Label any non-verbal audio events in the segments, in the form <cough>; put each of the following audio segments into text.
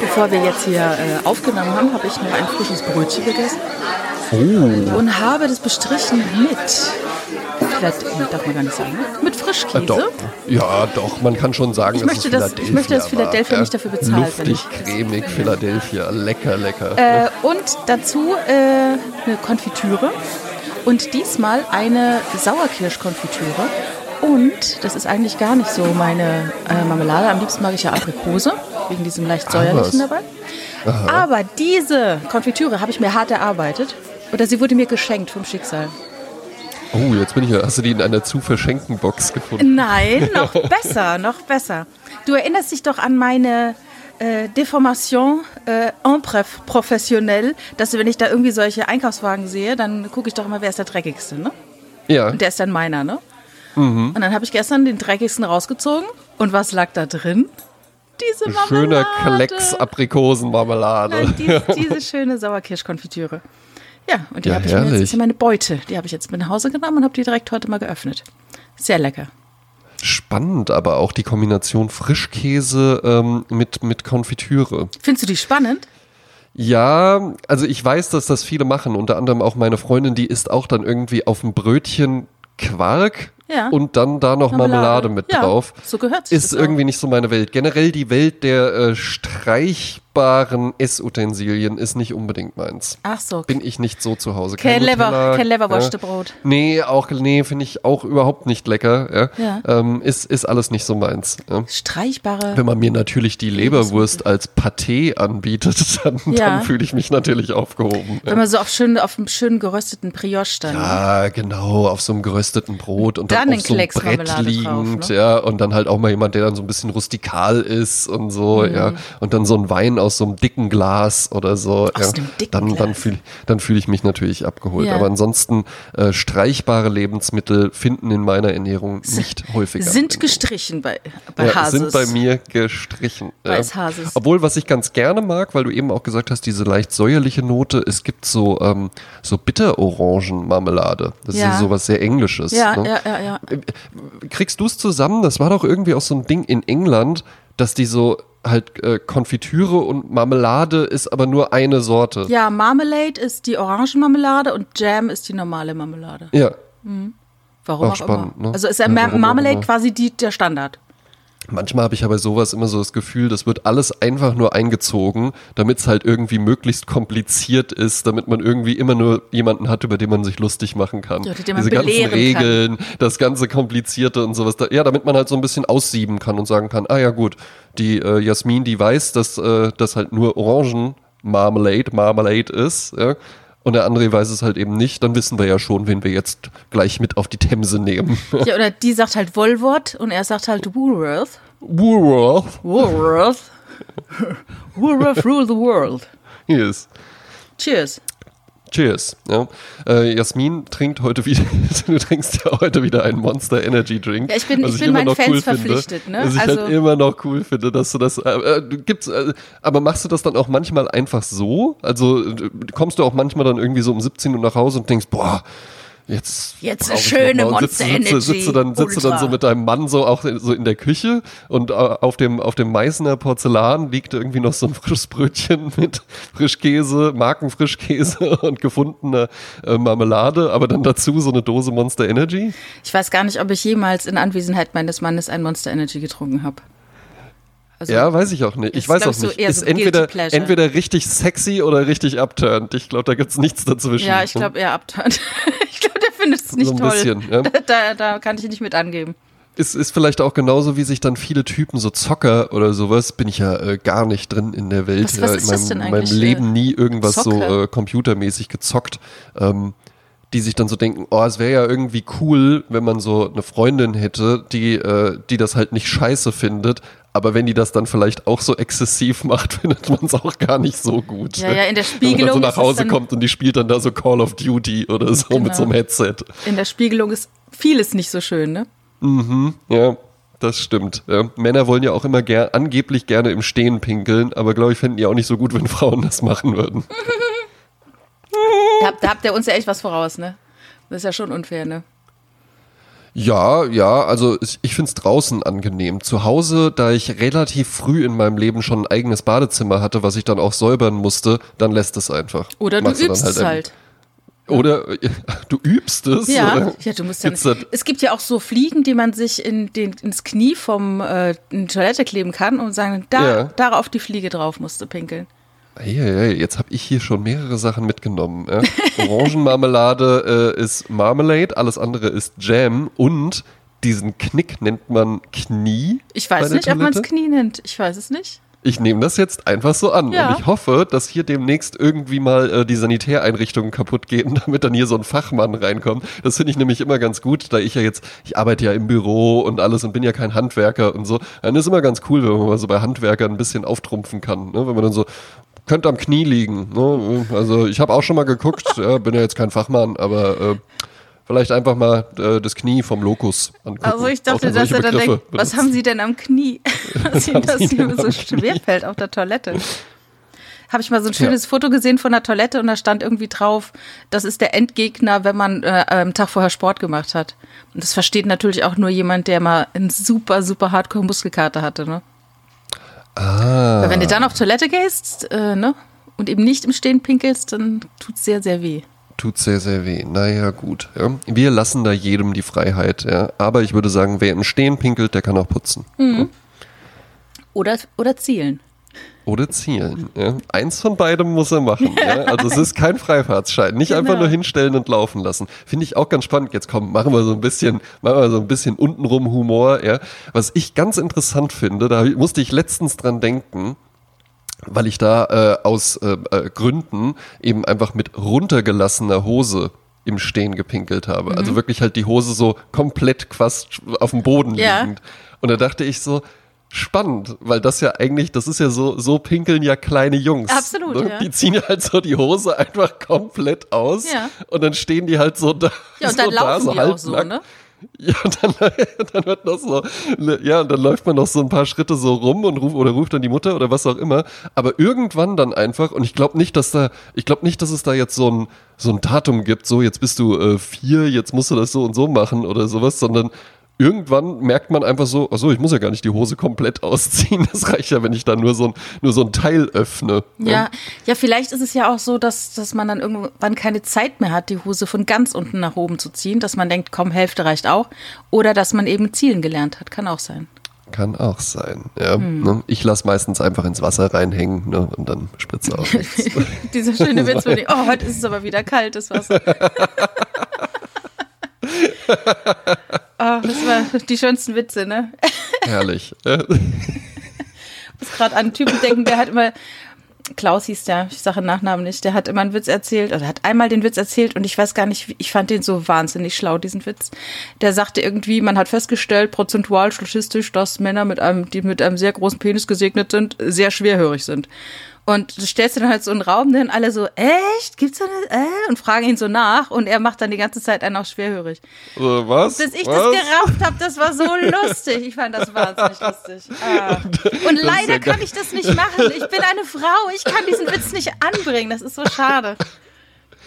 bevor wir jetzt hier äh, aufgenommen haben, habe ich noch ein frisches Brötchen gegessen. Oh. Und habe das bestrichen mit, vielleicht darf man gar nicht sagen, ne? mit Frischkäse. Äh, doch. Ja, doch, man kann schon sagen, Ich dass möchte es das- Philadelphia ich möchte, dass war, Philadelphia ja. nicht dafür bezahlt, wenn Luftig, cremig, Philadelphia, lecker, lecker. Äh, und dazu äh, eine Konfitüre. Und diesmal eine Sauerkirschkonfitüre. Und das ist eigentlich gar nicht so meine äh, Marmelade. Am liebsten mag ich ja Aprikose, wegen diesem leicht säuerlichen was. dabei. Aber diese Konfitüre habe ich mir hart erarbeitet. Oder sie wurde mir geschenkt vom Schicksal. Oh, jetzt bin ich ja. Hast du die in einer zu verschenkten Box gefunden? Nein, <laughs> noch besser, noch besser. Du erinnerst dich doch an meine äh, Deformation äh, en bref, professionell, dass wenn ich da irgendwie solche Einkaufswagen sehe, dann gucke ich doch immer, wer ist der dreckigste, ne? Ja. Und der ist dann meiner, ne? Mhm. Und dann habe ich gestern den dreckigsten rausgezogen. Und was lag da drin? Diese Marmelade. Schöner Klecks Aprikosenmarmelade. Nein, diese, <laughs> diese schöne Sauerkirschkonfitüre. Ja, und die Ja, habe ich mir jetzt, herrlich. ja meine Beute. Die habe ich jetzt mit nach Hause genommen und habe die direkt heute mal geöffnet. Sehr lecker. Spannend, aber auch die Kombination Frischkäse ähm, mit, mit Konfitüre. Findest du die spannend? Ja, also ich weiß, dass das viele machen. Unter anderem auch meine Freundin, die isst auch dann irgendwie auf dem Brötchen Quark Ja. und dann da noch Marmelade, mit ja, drauf. So gehört Ist das auch. irgendwie nicht so meine Welt. Generell die Welt der äh, streichbaren Essutensilien ist nicht unbedingt meins. Ach so. Bin ich nicht so zu Hause. Kein Lever- Nutella, kein Leverwurstebrot. Nee, auch, nee, finde ich auch überhaupt nicht lecker. Ja. Ja. Ähm, ist, ist alles nicht so meins. Ja. Streichbare. Wenn man mir natürlich die Leberwurst als Paté anbietet, <laughs> dann, Ja. dann fühle ich mich natürlich aufgehoben. Wenn man so auf, schön, auf einem schönen gerösteten Brioche dann. Ja, genau, auf so einem gerösteten Brot und dann, Dann auf so einem Brett Marmelade liegend, drauf, ne? ja, und dann halt auch mal jemand, der dann so ein bisschen rustikal ist und so, Mhm. ja, und dann so ein Wein aus so einem dicken Glas oder so, Aus ja, dann, dann fühle dann fühl ich mich natürlich abgeholt. Ja. Aber ansonsten äh, streichbare Lebensmittel finden in meiner Ernährung nicht häufiger. Sind gestrichen bei, bei ja, Hases. sind bei mir gestrichen. Bei ja. Hases. Obwohl, was ich ganz gerne mag, weil du eben auch gesagt hast, diese leicht säuerliche Note, es gibt so, ähm, so Bitterorangenmarmelade. Das ist ja sowas sehr Englisches. Ja, ne? ja, ja, ja. Kriegst du es zusammen? Das war doch irgendwie auch so ein Ding in England, dass die so halt äh, Konfitüre und Marmelade ist aber nur eine Sorte. Ja, Marmalade ist die Orangenmarmelade und Jam ist die normale Marmelade. Ja. Warum Auch auch, spannend, immer. ne? Also ist ja Ja, Mar warum auch Marmalade immer. quasi die, der Standard. Manchmal habe ich aber sowas immer so das Gefühl, das wird alles einfach nur eingezogen, damit es halt irgendwie möglichst kompliziert ist, damit man irgendwie immer nur jemanden hat, über den man sich lustig machen kann. Ja, Diese ganzen belehren kann. Regeln, das ganze Komplizierte und sowas. Da, ja, damit man halt so ein bisschen aussieben kann und sagen kann, ah ja gut, die äh, Jasmin, die weiß, dass äh, das halt nur Orangenmarmelade, Marmelade ist, ja. Und der andere weiß es halt eben nicht, dann wissen wir ja schon, wen wir jetzt gleich mit auf die Themse nehmen. <laughs> Ja, oder die sagt halt Woolworth und er sagt halt Woolworth. Woolworth. Woolworth. <laughs> Woolworth rule the world. Yes. Cheers. Cheers. Ja. Äh, Jasmin trinkt heute wieder, <laughs> du trinkst ja heute wieder einen Monster Energy Drink. Ja, ich bin- ich bin meinen Fans finde, verpflichtet, ne? Was ich Also- halt immer noch cool finde, dass du das, äh, äh, gibst, äh, aber machst du das dann auch manchmal einfach so? Also äh, kommst du auch manchmal dann irgendwie so um 17 Uhr nach Hause und denkst, boah, Jetzt, Jetzt ich schöne Monster sitzt, sitzt, du dann, sitzt du dann so mit deinem Mann so auch in- so in der Küche und äh, auf dem, auf dem Meißner Porzellan liegt irgendwie noch so ein frisches Brötchen mit Frischkäse, Markenfrischkäse <laughs> und gefundener äh, Marmelade, aber dann dazu so eine Dose Monster Energy. Ich weiß gar nicht, ob ich jemals in Anwesenheit meines Mannes ein Monster Energy getrunken habe. Also, Ja, weiß ich auch nicht. Ich Ist, weiß auch ich, so nicht. eher ist so entweder, entweder richtig sexy oder richtig upturned. Ich glaube, da gibt's nichts dazwischen. Ja, ich glaube eher abturnt. <laughs> findet es nicht So ein toll. bisschen, ja. <laughs> da, da kann ich nicht mit angeben. Es ist vielleicht auch genauso, wie sich dann viele Typen, so Zocker oder sowas, bin ich ja äh, gar nicht drin in der Welt. Was- was ja, ist in meinem, meinem Leben äh, nie irgendwas so Zocker? äh, computermäßig gezockt. Ähm, die sich dann so denken, oh, es wäre ja irgendwie cool, wenn man so eine Freundin hätte, die, äh, die das halt nicht scheiße findet, aber wenn die das dann vielleicht auch so exzessiv <laughs> macht, findet man es auch gar nicht so gut. Ja, ja, in der Wenn man dann so Spiegelung nach Hause kommt und die spielt dann da so Call of Duty oder so mit Genau. so einem Headset. In der Spiegelung ist vieles nicht so schön, ne? Ja, das stimmt. Ja. Männer wollen ja auch immer ger angeblich gerne im Stehen pinkeln, aber glaube ich, fänden die auch nicht so gut, wenn Frauen das machen würden. <laughs> Da, habt- da habt ihr uns ja echt was voraus, ne? Das ist ja schon unfair, ne? Ja, ja, also ich finde es draußen angenehm. Zu Hause, da ich relativ früh in meinem Leben schon ein eigenes Badezimmer hatte, was ich dann auch säubern musste, dann lässt es einfach. Oder du Machst übst dann es halt. Oder <laughs> du übst es? Ja, oder? ja, du musst ja nicht. Es gibt ja auch so Fliegen, die man sich in den, ins Knie vom äh, in Toilette kleben kann und sagen, da, Ja. darauf die Fliege drauf musst du pinkeln. Hey, hey, jetzt habe ich hier schon mehrere Sachen mitgenommen. Ja? <laughs> Orangenmarmelade äh, ist Marmalade, alles andere ist Jam und diesen Knick nennt man Knie. Ich weiß nicht, ob man es Toilette. Knie nennt. Ich weiß es nicht. Ich nehme das jetzt einfach so an Ja. und ich hoffe, dass hier demnächst irgendwie mal äh, die Sanitäreinrichtungen kaputt gehen, <laughs> damit dann hier so ein Fachmann reinkommt. Das finde ich nämlich immer ganz gut, da ich ja jetzt, ich arbeite ja im Büro und alles und bin ja kein Handwerker und so. Dann ist immer ganz cool, wenn man mal so bei Handwerkern ein bisschen auftrumpfen kann, ne? wenn man dann so könnte am Knie liegen. Ne? Also ich habe auch schon mal geguckt, <laughs> ja, bin ja jetzt kein Fachmann, aber äh, vielleicht einfach mal äh, das Knie vom Lokus angucken. Also ich dachte, dass er dann denkt, was haben Sie denn am Knie? <laughs> Was Ihnen das so schwer Knie? fällt auf der Toilette. Habe ich mal so ein schönes Foto gesehen von der Toilette und da stand irgendwie drauf, das ist der Endgegner, wenn man äh, am Tag vorher Sport gemacht hat. Und das versteht natürlich auch nur jemand, der mal einen super, super Hardcore Muskelkater hatte. Ne? Ah. Weil wenn du dann auf Toilette gehst äh, ne, und eben nicht im Stehen pinkelst, dann tut es sehr, sehr weh. Tut sehr, sehr weh. Naja, gut. Ja. Wir lassen da jedem die Freiheit. Ja. Aber ich würde sagen, wer im Stehen pinkelt, der kann auch putzen. Oder, oder zielen. Oder zielen. Ja. Eins von beidem muss er machen. Ja. Also es ist kein Freifahrtsschein. Nicht einfach Genau. nur hinstellen und laufen lassen. Finde ich auch ganz spannend. Jetzt komm, machen wir so ein bisschen, machen wir so ein bisschen untenrum Humor. Ja. Was ich ganz interessant finde, da musste ich letztens dran denken, weil ich da äh, aus äh, äh, Gründen eben einfach mit runtergelassener Hose im Stehen gepinkelt habe. Mhm. Also wirklich halt die Hose so komplett quasi auf dem Boden Ja. liegend. Und da dachte ich so, spannend, weil das ja eigentlich, das ist ja so, so pinkeln ja kleine Jungs. Absolut, ne? ja. Die ziehen halt so die Hose einfach komplett aus Ja. und dann stehen die halt so da. Ja, und so dann da, laufen so die auch so, ne? Ja, dann, <laughs> dann wird noch so, ja, und dann läuft man noch so ein paar Schritte so rum und ruft oder ruft dann die Mutter oder was auch immer. Aber irgendwann dann einfach, und ich glaube nicht, dass da, ich glaube nicht, dass es da jetzt so ein, so ein Datum gibt, so jetzt bist du äh, vier, jetzt musst du das so und so machen oder sowas, sondern irgendwann merkt man einfach so, achso, ich muss ja gar nicht die Hose komplett <laughs> ausziehen. Das reicht ja, wenn ich da nur so ein, nur so ein Teil öffne. ne? Ja, ja, vielleicht ist es ja auch so, dass, dass man dann irgendwann keine Zeit mehr hat, die Hose von ganz unten nach oben zu ziehen, dass man denkt, komm, Hälfte reicht auch. Oder dass man eben zielen gelernt hat, kann auch sein. Kann auch sein. Ja, Hm. ne? Ich lasse meistens einfach ins Wasser reinhängen ne? und dann spritze auch nichts. <laughs> Dieser schöne Witz, wenn <laughs> ich, oh, heute ist es aber wieder kalt, das Wasser. Oh, das war die schönsten Witze, ne? Herrlich. Ich <laughs> muss gerade an einen Typen denken, der hat immer, Klaus hieß der, ich sage Nachnamen nicht, der hat immer einen Witz erzählt, oder hat einmal den Witz erzählt und ich weiß gar nicht, wie- ich fand den so wahnsinnig schlau, diesen Witz. Der sagte irgendwie, man hat festgestellt, prozentual statistisch, dass Männer mit einem, die mit einem sehr großen Penis gesegnet sind, sehr schwerhörig sind. Und du stellst dir dann halt so einen Raum, und alle so, echt? Gibt's da eine, äh? Und fragen ihn so nach und er macht dann die ganze Zeit einen auch schwerhörig. So, was? Bis ich was? das gerafft habe, das war so <laughs> lustig. Ich fand das wahnsinnig lustig. Ah. Und leider ja kann ich das nicht machen. Ich bin eine Frau. Ich kann diesen Witz nicht anbringen. Das ist so schade.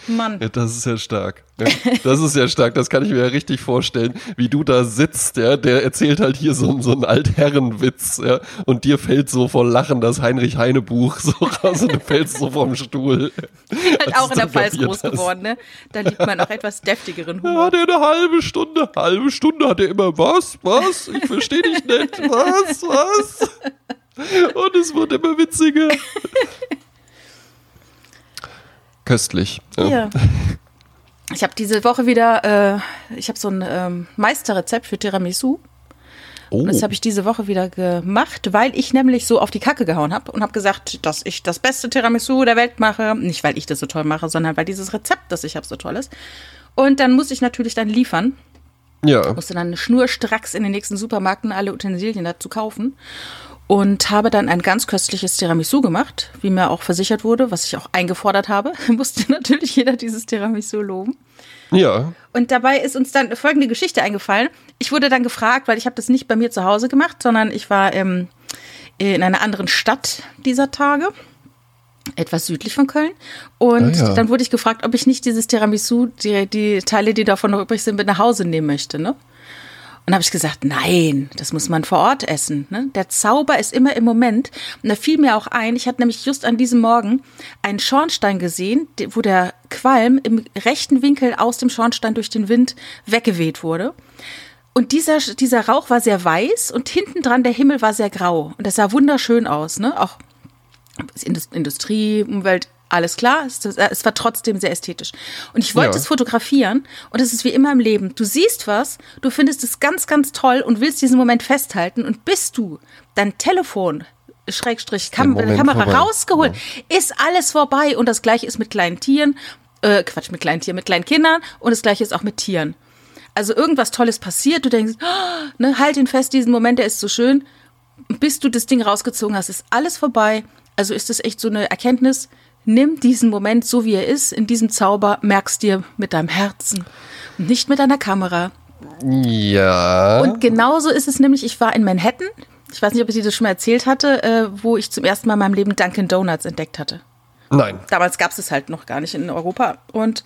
Mann. Ja, das ist ja stark. Ja, das ist ja stark. Das kann ich mir ja richtig vorstellen, wie du da sitzt. Ja, der erzählt halt hier so, so einen Altherrenwitz. Ja, und dir fällt so vor Lachen das Heinrich Heine Buch <laughs> so raus und du fällst so vom Stuhl. Halt auch in der Pfalz groß hast. geworden, ne? Da liegt man auch etwas deftigeren Ja, Humor. hat er eine halbe Stunde, halbe Stunde hat er immer was, was, ich verstehe dich nicht, was, was. Und es wird immer witziger. Köstlich. Ja. Ja. Ich habe diese Woche wieder, äh, ich habe so ein ähm, Meisterrezept für Tiramisu. Oh, Das habe ich diese Woche wieder gemacht, weil ich nämlich so auf die Kacke gehauen habe und habe gesagt, dass ich das beste Tiramisu der Welt mache. Nicht, weil ich das so toll mache, sondern weil dieses Rezept, das ich habe, so toll ist. Und dann muss ich natürlich dann liefern. ja. Musste dann schnurstracks in den nächsten Supermärkten alle Utensilien dazu kaufen. Und habe dann ein ganz köstliches Tiramisu gemacht, wie mir auch versichert wurde, was ich auch eingefordert habe. <laughs> Musste natürlich jeder dieses Tiramisu loben. Ja. Und dabei ist uns dann folgende Geschichte eingefallen. Ich wurde dann gefragt, weil ich habe das nicht bei mir zu Hause gemacht, sondern ich war ähm, in einer anderen Stadt dieser Tage, etwas südlich von Köln. Und Ah, ja. dann wurde ich gefragt, ob ich nicht dieses Tiramisu, die, die Teile, die davon noch übrig sind, mit nach Hause nehmen möchte. Ne? Und habe ich gesagt, nein, das muss man vor Ort essen. Ne? Der Zauber ist immer im Moment. Und da fiel mir auch ein, ich hatte nämlich just an diesem Morgen einen Schornstein gesehen, wo der Qualm im rechten Winkel aus dem Schornstein durch den Wind weggeweht wurde. Und dieser, dieser Rauch war sehr weiß und hinten dran der Himmel war sehr grau. Und das sah wunderschön aus, ne? Auch Industrie, Umwelt, alles klar, es, es, war trotzdem sehr ästhetisch. Und ich wollte ja. es fotografieren und es ist wie immer im Leben. Du siehst was, du findest es ganz, ganz toll und willst diesen Moment festhalten und bis du dein Telefon Schrägstrich Kam Kamera vorbei. rausgeholt, ja. ist alles vorbei und das gleiche ist mit kleinen Tieren, äh, Quatsch, mit kleinen Tieren, mit kleinen Kindern und das gleiche ist auch mit Tieren. Also irgendwas Tolles passiert, du denkst, oh, ne, halt ihn fest, diesen Moment, der ist so schön. Bis du das Ding rausgezogen hast, ist alles vorbei. Also ist das echt so eine Erkenntnis, Nimm diesen Moment so, wie er ist, in diesem Zauber, merkst dir mit deinem Herzen und nicht mit deiner Kamera. Ja. Und genauso ist es nämlich, ich war in Manhattan, ich weiß nicht, ob ich dir das schon mal erzählt hatte, äh, wo ich zum ersten Mal in meinem Leben Dunkin' Donuts entdeckt hatte. Nein. Damals gab es es halt noch gar nicht in Europa. Und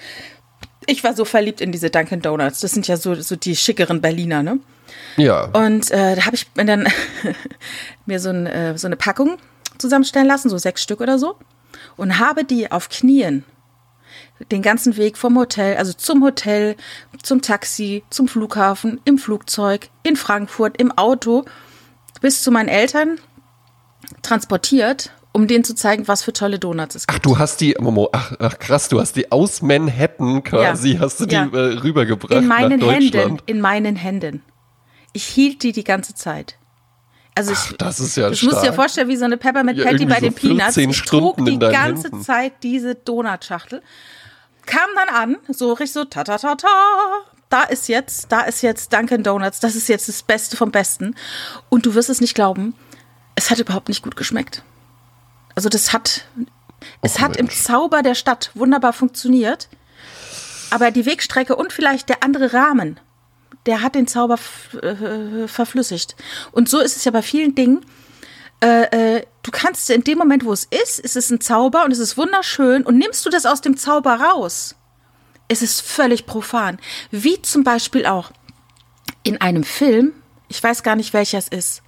ich war so verliebt in diese Dunkin' Donuts. Das sind ja so, so die schickeren Berliner, ne? Ja. Und äh, da habe ich dann <laughs> mir so, ein, äh, so eine Packung zusammenstellen lassen, so sechs Stück oder so und habe die auf Knien den ganzen Weg vom Hotel, also zum Hotel, zum Taxi, zum Flughafen, im Flugzeug, in Frankfurt, im Auto, bis zu meinen Eltern transportiert, um denen zu zeigen, was für tolle Donuts es gibt. Ach, du hast die, Momo, ach, ach krass, du hast die aus Manhattan quasi, ja. hast du die ja. äh, rübergebracht in meinen nach Händen, in meinen Händen. Ich hielt die die ganze Zeit. Also ich, Ach, das ist ja Ich muss dir vorstellen, wie so eine Peppermint Patty ja, bei den so Peanuts. Ich trug die ganze Händen. Zeit diese Donutschachtel. Kam dann an, so richtig so ta ta ta ta. Da ist jetzt, da ist jetzt Dunkin' Donuts. Das ist jetzt das Beste vom Besten. Und du wirst es nicht glauben, es hat überhaupt nicht gut geschmeckt. Also das hat, es hat Mensch. im Zauber der Stadt wunderbar funktioniert. Aber die Wegstrecke und vielleicht der andere Rahmen der hat den Zauber äh, verflüssigt. Und so ist es ja bei vielen Dingen. Äh, äh, du kannst in dem Moment, wo es ist, ist es ein Zauber und es ist wunderschön und nimmst du das aus dem Zauber raus, ist es völlig profan. Wie zum Beispiel auch in einem Film, ich weiß gar nicht welcher es ist,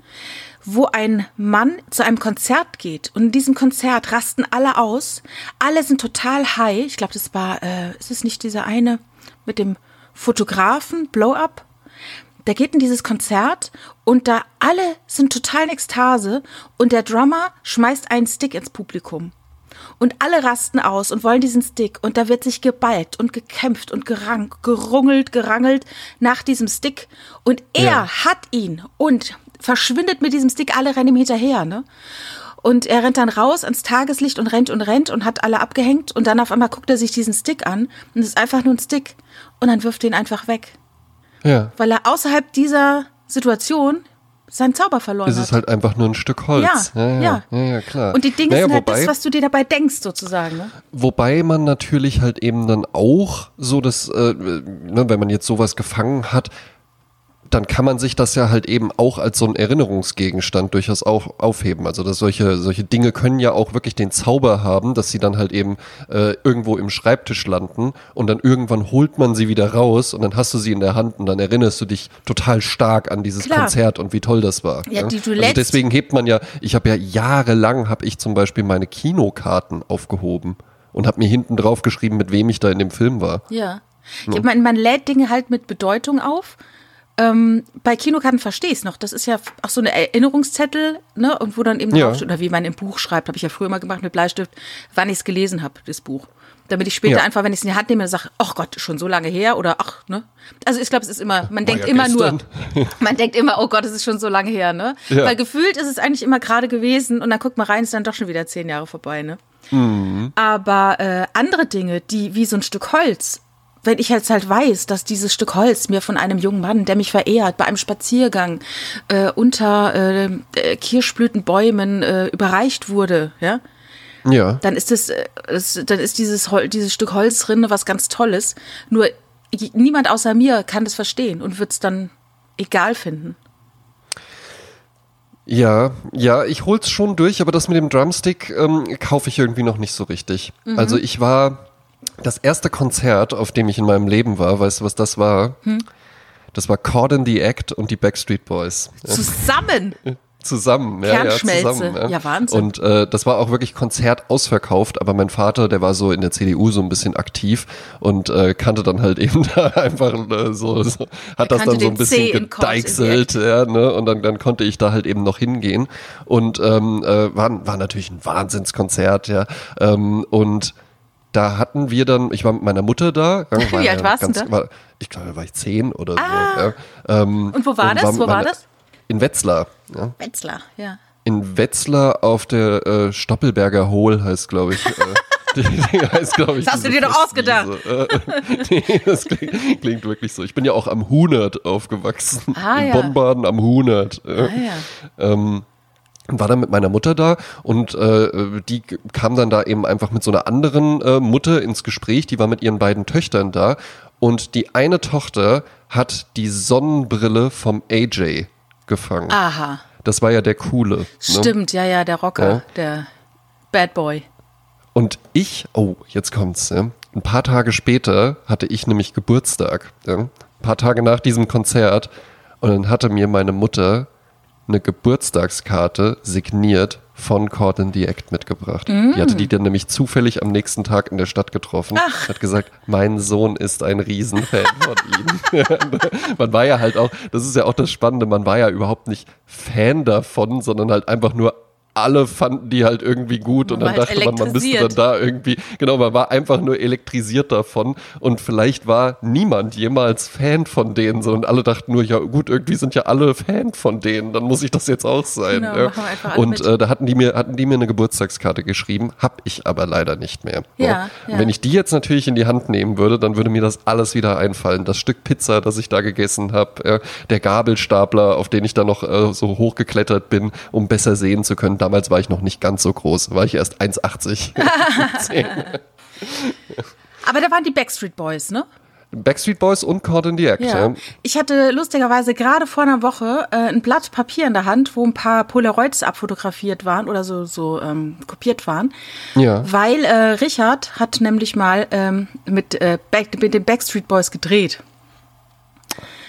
wo ein Mann zu einem Konzert geht und in diesem Konzert rasten alle aus, alle sind total high. Ich glaube, das war, äh, ist es nicht dieser eine mit dem Fotografen, Blow-Up? der geht in dieses Konzert und da alle sind total in Ekstase und der Drummer schmeißt einen Stick ins Publikum. Und alle rasten aus und wollen diesen Stick und da wird sich geballt und gekämpft und gerang, gerungelt, gerangelt nach diesem Stick und er ja. hat ihn und verschwindet mit diesem Stick, alle rennen ihm hinterher, ne? Und er rennt dann raus ans Tageslicht und rennt und rennt und hat alle abgehängt und dann auf einmal guckt er sich diesen Stick an und es ist einfach nur ein Stick und dann wirft er ihn einfach weg. Ja. Weil er außerhalb dieser Situation seinen Zauber verloren hat. Es ist halt einfach nur ein Stück Holz. Ja, ja, ja. ja, ja klar. Und die Dinge naja, sind halt wobei, das, was du dir dabei denkst, sozusagen. Ne? Wobei man natürlich halt eben dann auch so das, äh, ne, wenn man jetzt sowas gefangen hat, dann kann man sich das ja halt eben auch als so ein Erinnerungsgegenstand durchaus auch aufheben. Also dass solche, solche Dinge können ja auch wirklich den Zauber haben, dass sie dann halt eben äh, irgendwo im Schreibtisch landen und dann irgendwann holt man sie wieder raus und dann hast du sie in der Hand und dann erinnerst du dich total stark an dieses Klar. Konzert und wie toll das war. Ja, ja? Die du also deswegen hebt man ja, ich habe ja jahrelang, habe ich zum Beispiel meine Kinokarten aufgehoben und habe mir hinten drauf geschrieben, mit wem ich da in dem Film war. Ja. ja. Man, man lädt Dinge halt mit Bedeutung auf ähm, bei Kinokarten verstehe ich es noch. Das ist ja auch so eine Erinnerungszettel, ne? Und wo dann eben ja. draufsteht, oder wie man im Buch schreibt, habe ich ja früher mal gemacht mit Bleistift, wann ich es gelesen habe, das Buch. Damit ich später ja. einfach, wenn ich es in die Hand nehme, sage, ach Gott, schon so lange her oder ach, ne? Also ich glaube, es ist immer, man oh, denkt ja, immer gestern. nur, <laughs> man denkt immer, oh Gott, es ist schon so lange her, ne? Weil gefühlt ist es eigentlich immer gerade gewesen und dann guckt man rein, ist dann doch schon wieder zehn Jahre vorbei, ne? Mhm. Aber äh, andere Dinge, die wie so ein Stück Holz, wenn ich jetzt halt weiß, dass dieses Stück Holz mir von einem jungen Mann, der mich verehrt, bei einem Spaziergang äh, unter äh, äh Kirschblütenbäumen äh, überreicht wurde, ja, ja. dann ist das, äh, das dann ist dieses, Hol dieses Stück Holz drin was ganz Tolles. Nur niemand außer mir kann das verstehen und wird es dann egal finden. Ja, ja, ich hol's schon durch, aber das mit dem Drumstick ähm, kaufe ich irgendwie noch nicht so richtig. Mhm. Also ich war das erste Konzert, auf dem ich in meinem Leben war, weißt du, was das war? Hm. Das war Caught in the Act und die Backstreet Boys. Zusammen. Zusammen, ja, ja, Kernschmelze. zusammen. Ja, Ja, Wahnsinn. Und äh, das war auch wirklich Konzert ausverkauft, aber mein Vater, der war so in der CDU so ein bisschen aktiv und äh, kannte dann halt <laughs> eben da einfach äh, so, so hat das kannte dann so ein bisschen gedeichselt, ja, ne? Und dann, dann konnte ich da halt eben noch hingehen. Und ähm, äh, war, war natürlich ein Wahnsinnskonzert, ja. Ähm, und da hatten wir dann, ich war mit meiner Mutter da. Ja, <laughs> Wie ja alt warst du da? Ah. War, ich glaube, da war ich zehn oder so. Ja. Ähm, Und wo war das? mit Wo war das? In Wetzlar. Ja. Wetzlar, ja. In Wetzlar auf der äh, Stoppelberger Hohl heißt, glaube ich. Äh, <laughs> die, die heißt, glaube ich. Das hast du dir doch ausgedacht. Äh, <laughs> nee, das klingt, klingt wirklich so. Ich bin ja auch am Hunert aufgewachsen. Ah, in ja. Bonn-Baden am Hunert. Äh, Ah, ja. ähm, war dann mit meiner Mutter da und äh, die kam dann da eben einfach mit so einer anderen äh, Mutter ins Gespräch, die war mit ihren beiden Töchtern da und die eine Tochter hat die Sonnenbrille vom AJ gefangen. Aha. Das war ja der coole. Ne? Stimmt, ja, ja, der Rocker, Ja. der Bad Boy. Und ich, oh, jetzt kommt's. Ja. Ein paar Tage später hatte ich nämlich Geburtstag. Ja. Ein paar Tage nach diesem Konzert. Und dann hatte mir meine Mutter eine Geburtstagskarte signiert von in the Act mitgebracht. Die hatte die dann nämlich zufällig am nächsten Tag in der Stadt getroffen. Hat gesagt, mein Sohn ist ein Riesenfan von ihm. <laughs> man war ja halt auch, das ist ja auch das Spannende, man war ja überhaupt nicht Fan davon, sondern halt einfach nur alle fanden die halt irgendwie gut und Man dann war halt dachte man, man müsste dann da irgendwie, genau, man war einfach nur elektrisiert davon und vielleicht war niemand jemals Fan von denen, sondern alle dachten nur, ja gut, irgendwie sind ja alle Fan von denen, dann muss ich das jetzt auch sein. Genau, ja. Und äh, da hatten die mir, hatten die mir eine Geburtstagskarte geschrieben, hab ich aber leider nicht mehr. Ja, Und ja. Wenn ich die jetzt natürlich in die Hand nehmen würde, dann würde mir das alles wieder einfallen. Das Stück Pizza, das ich da gegessen habe, äh, der Gabelstapler, auf den ich da noch äh, so hochgeklettert bin, um besser sehen zu können. Damals war ich noch nicht ganz so groß, war ich erst 1,80. <laughs> Aber da waren die Backstreet Boys, ne? Backstreet Boys und Caught in the Act. Ja. Ich hatte lustigerweise gerade vor einer Woche äh, ein Blatt Papier in der Hand, wo ein paar Polaroids abfotografiert waren oder so, so ähm, kopiert waren. Ja. Weil äh, Richard hat nämlich mal ähm, mit, äh, Back, mit den Backstreet Boys gedreht.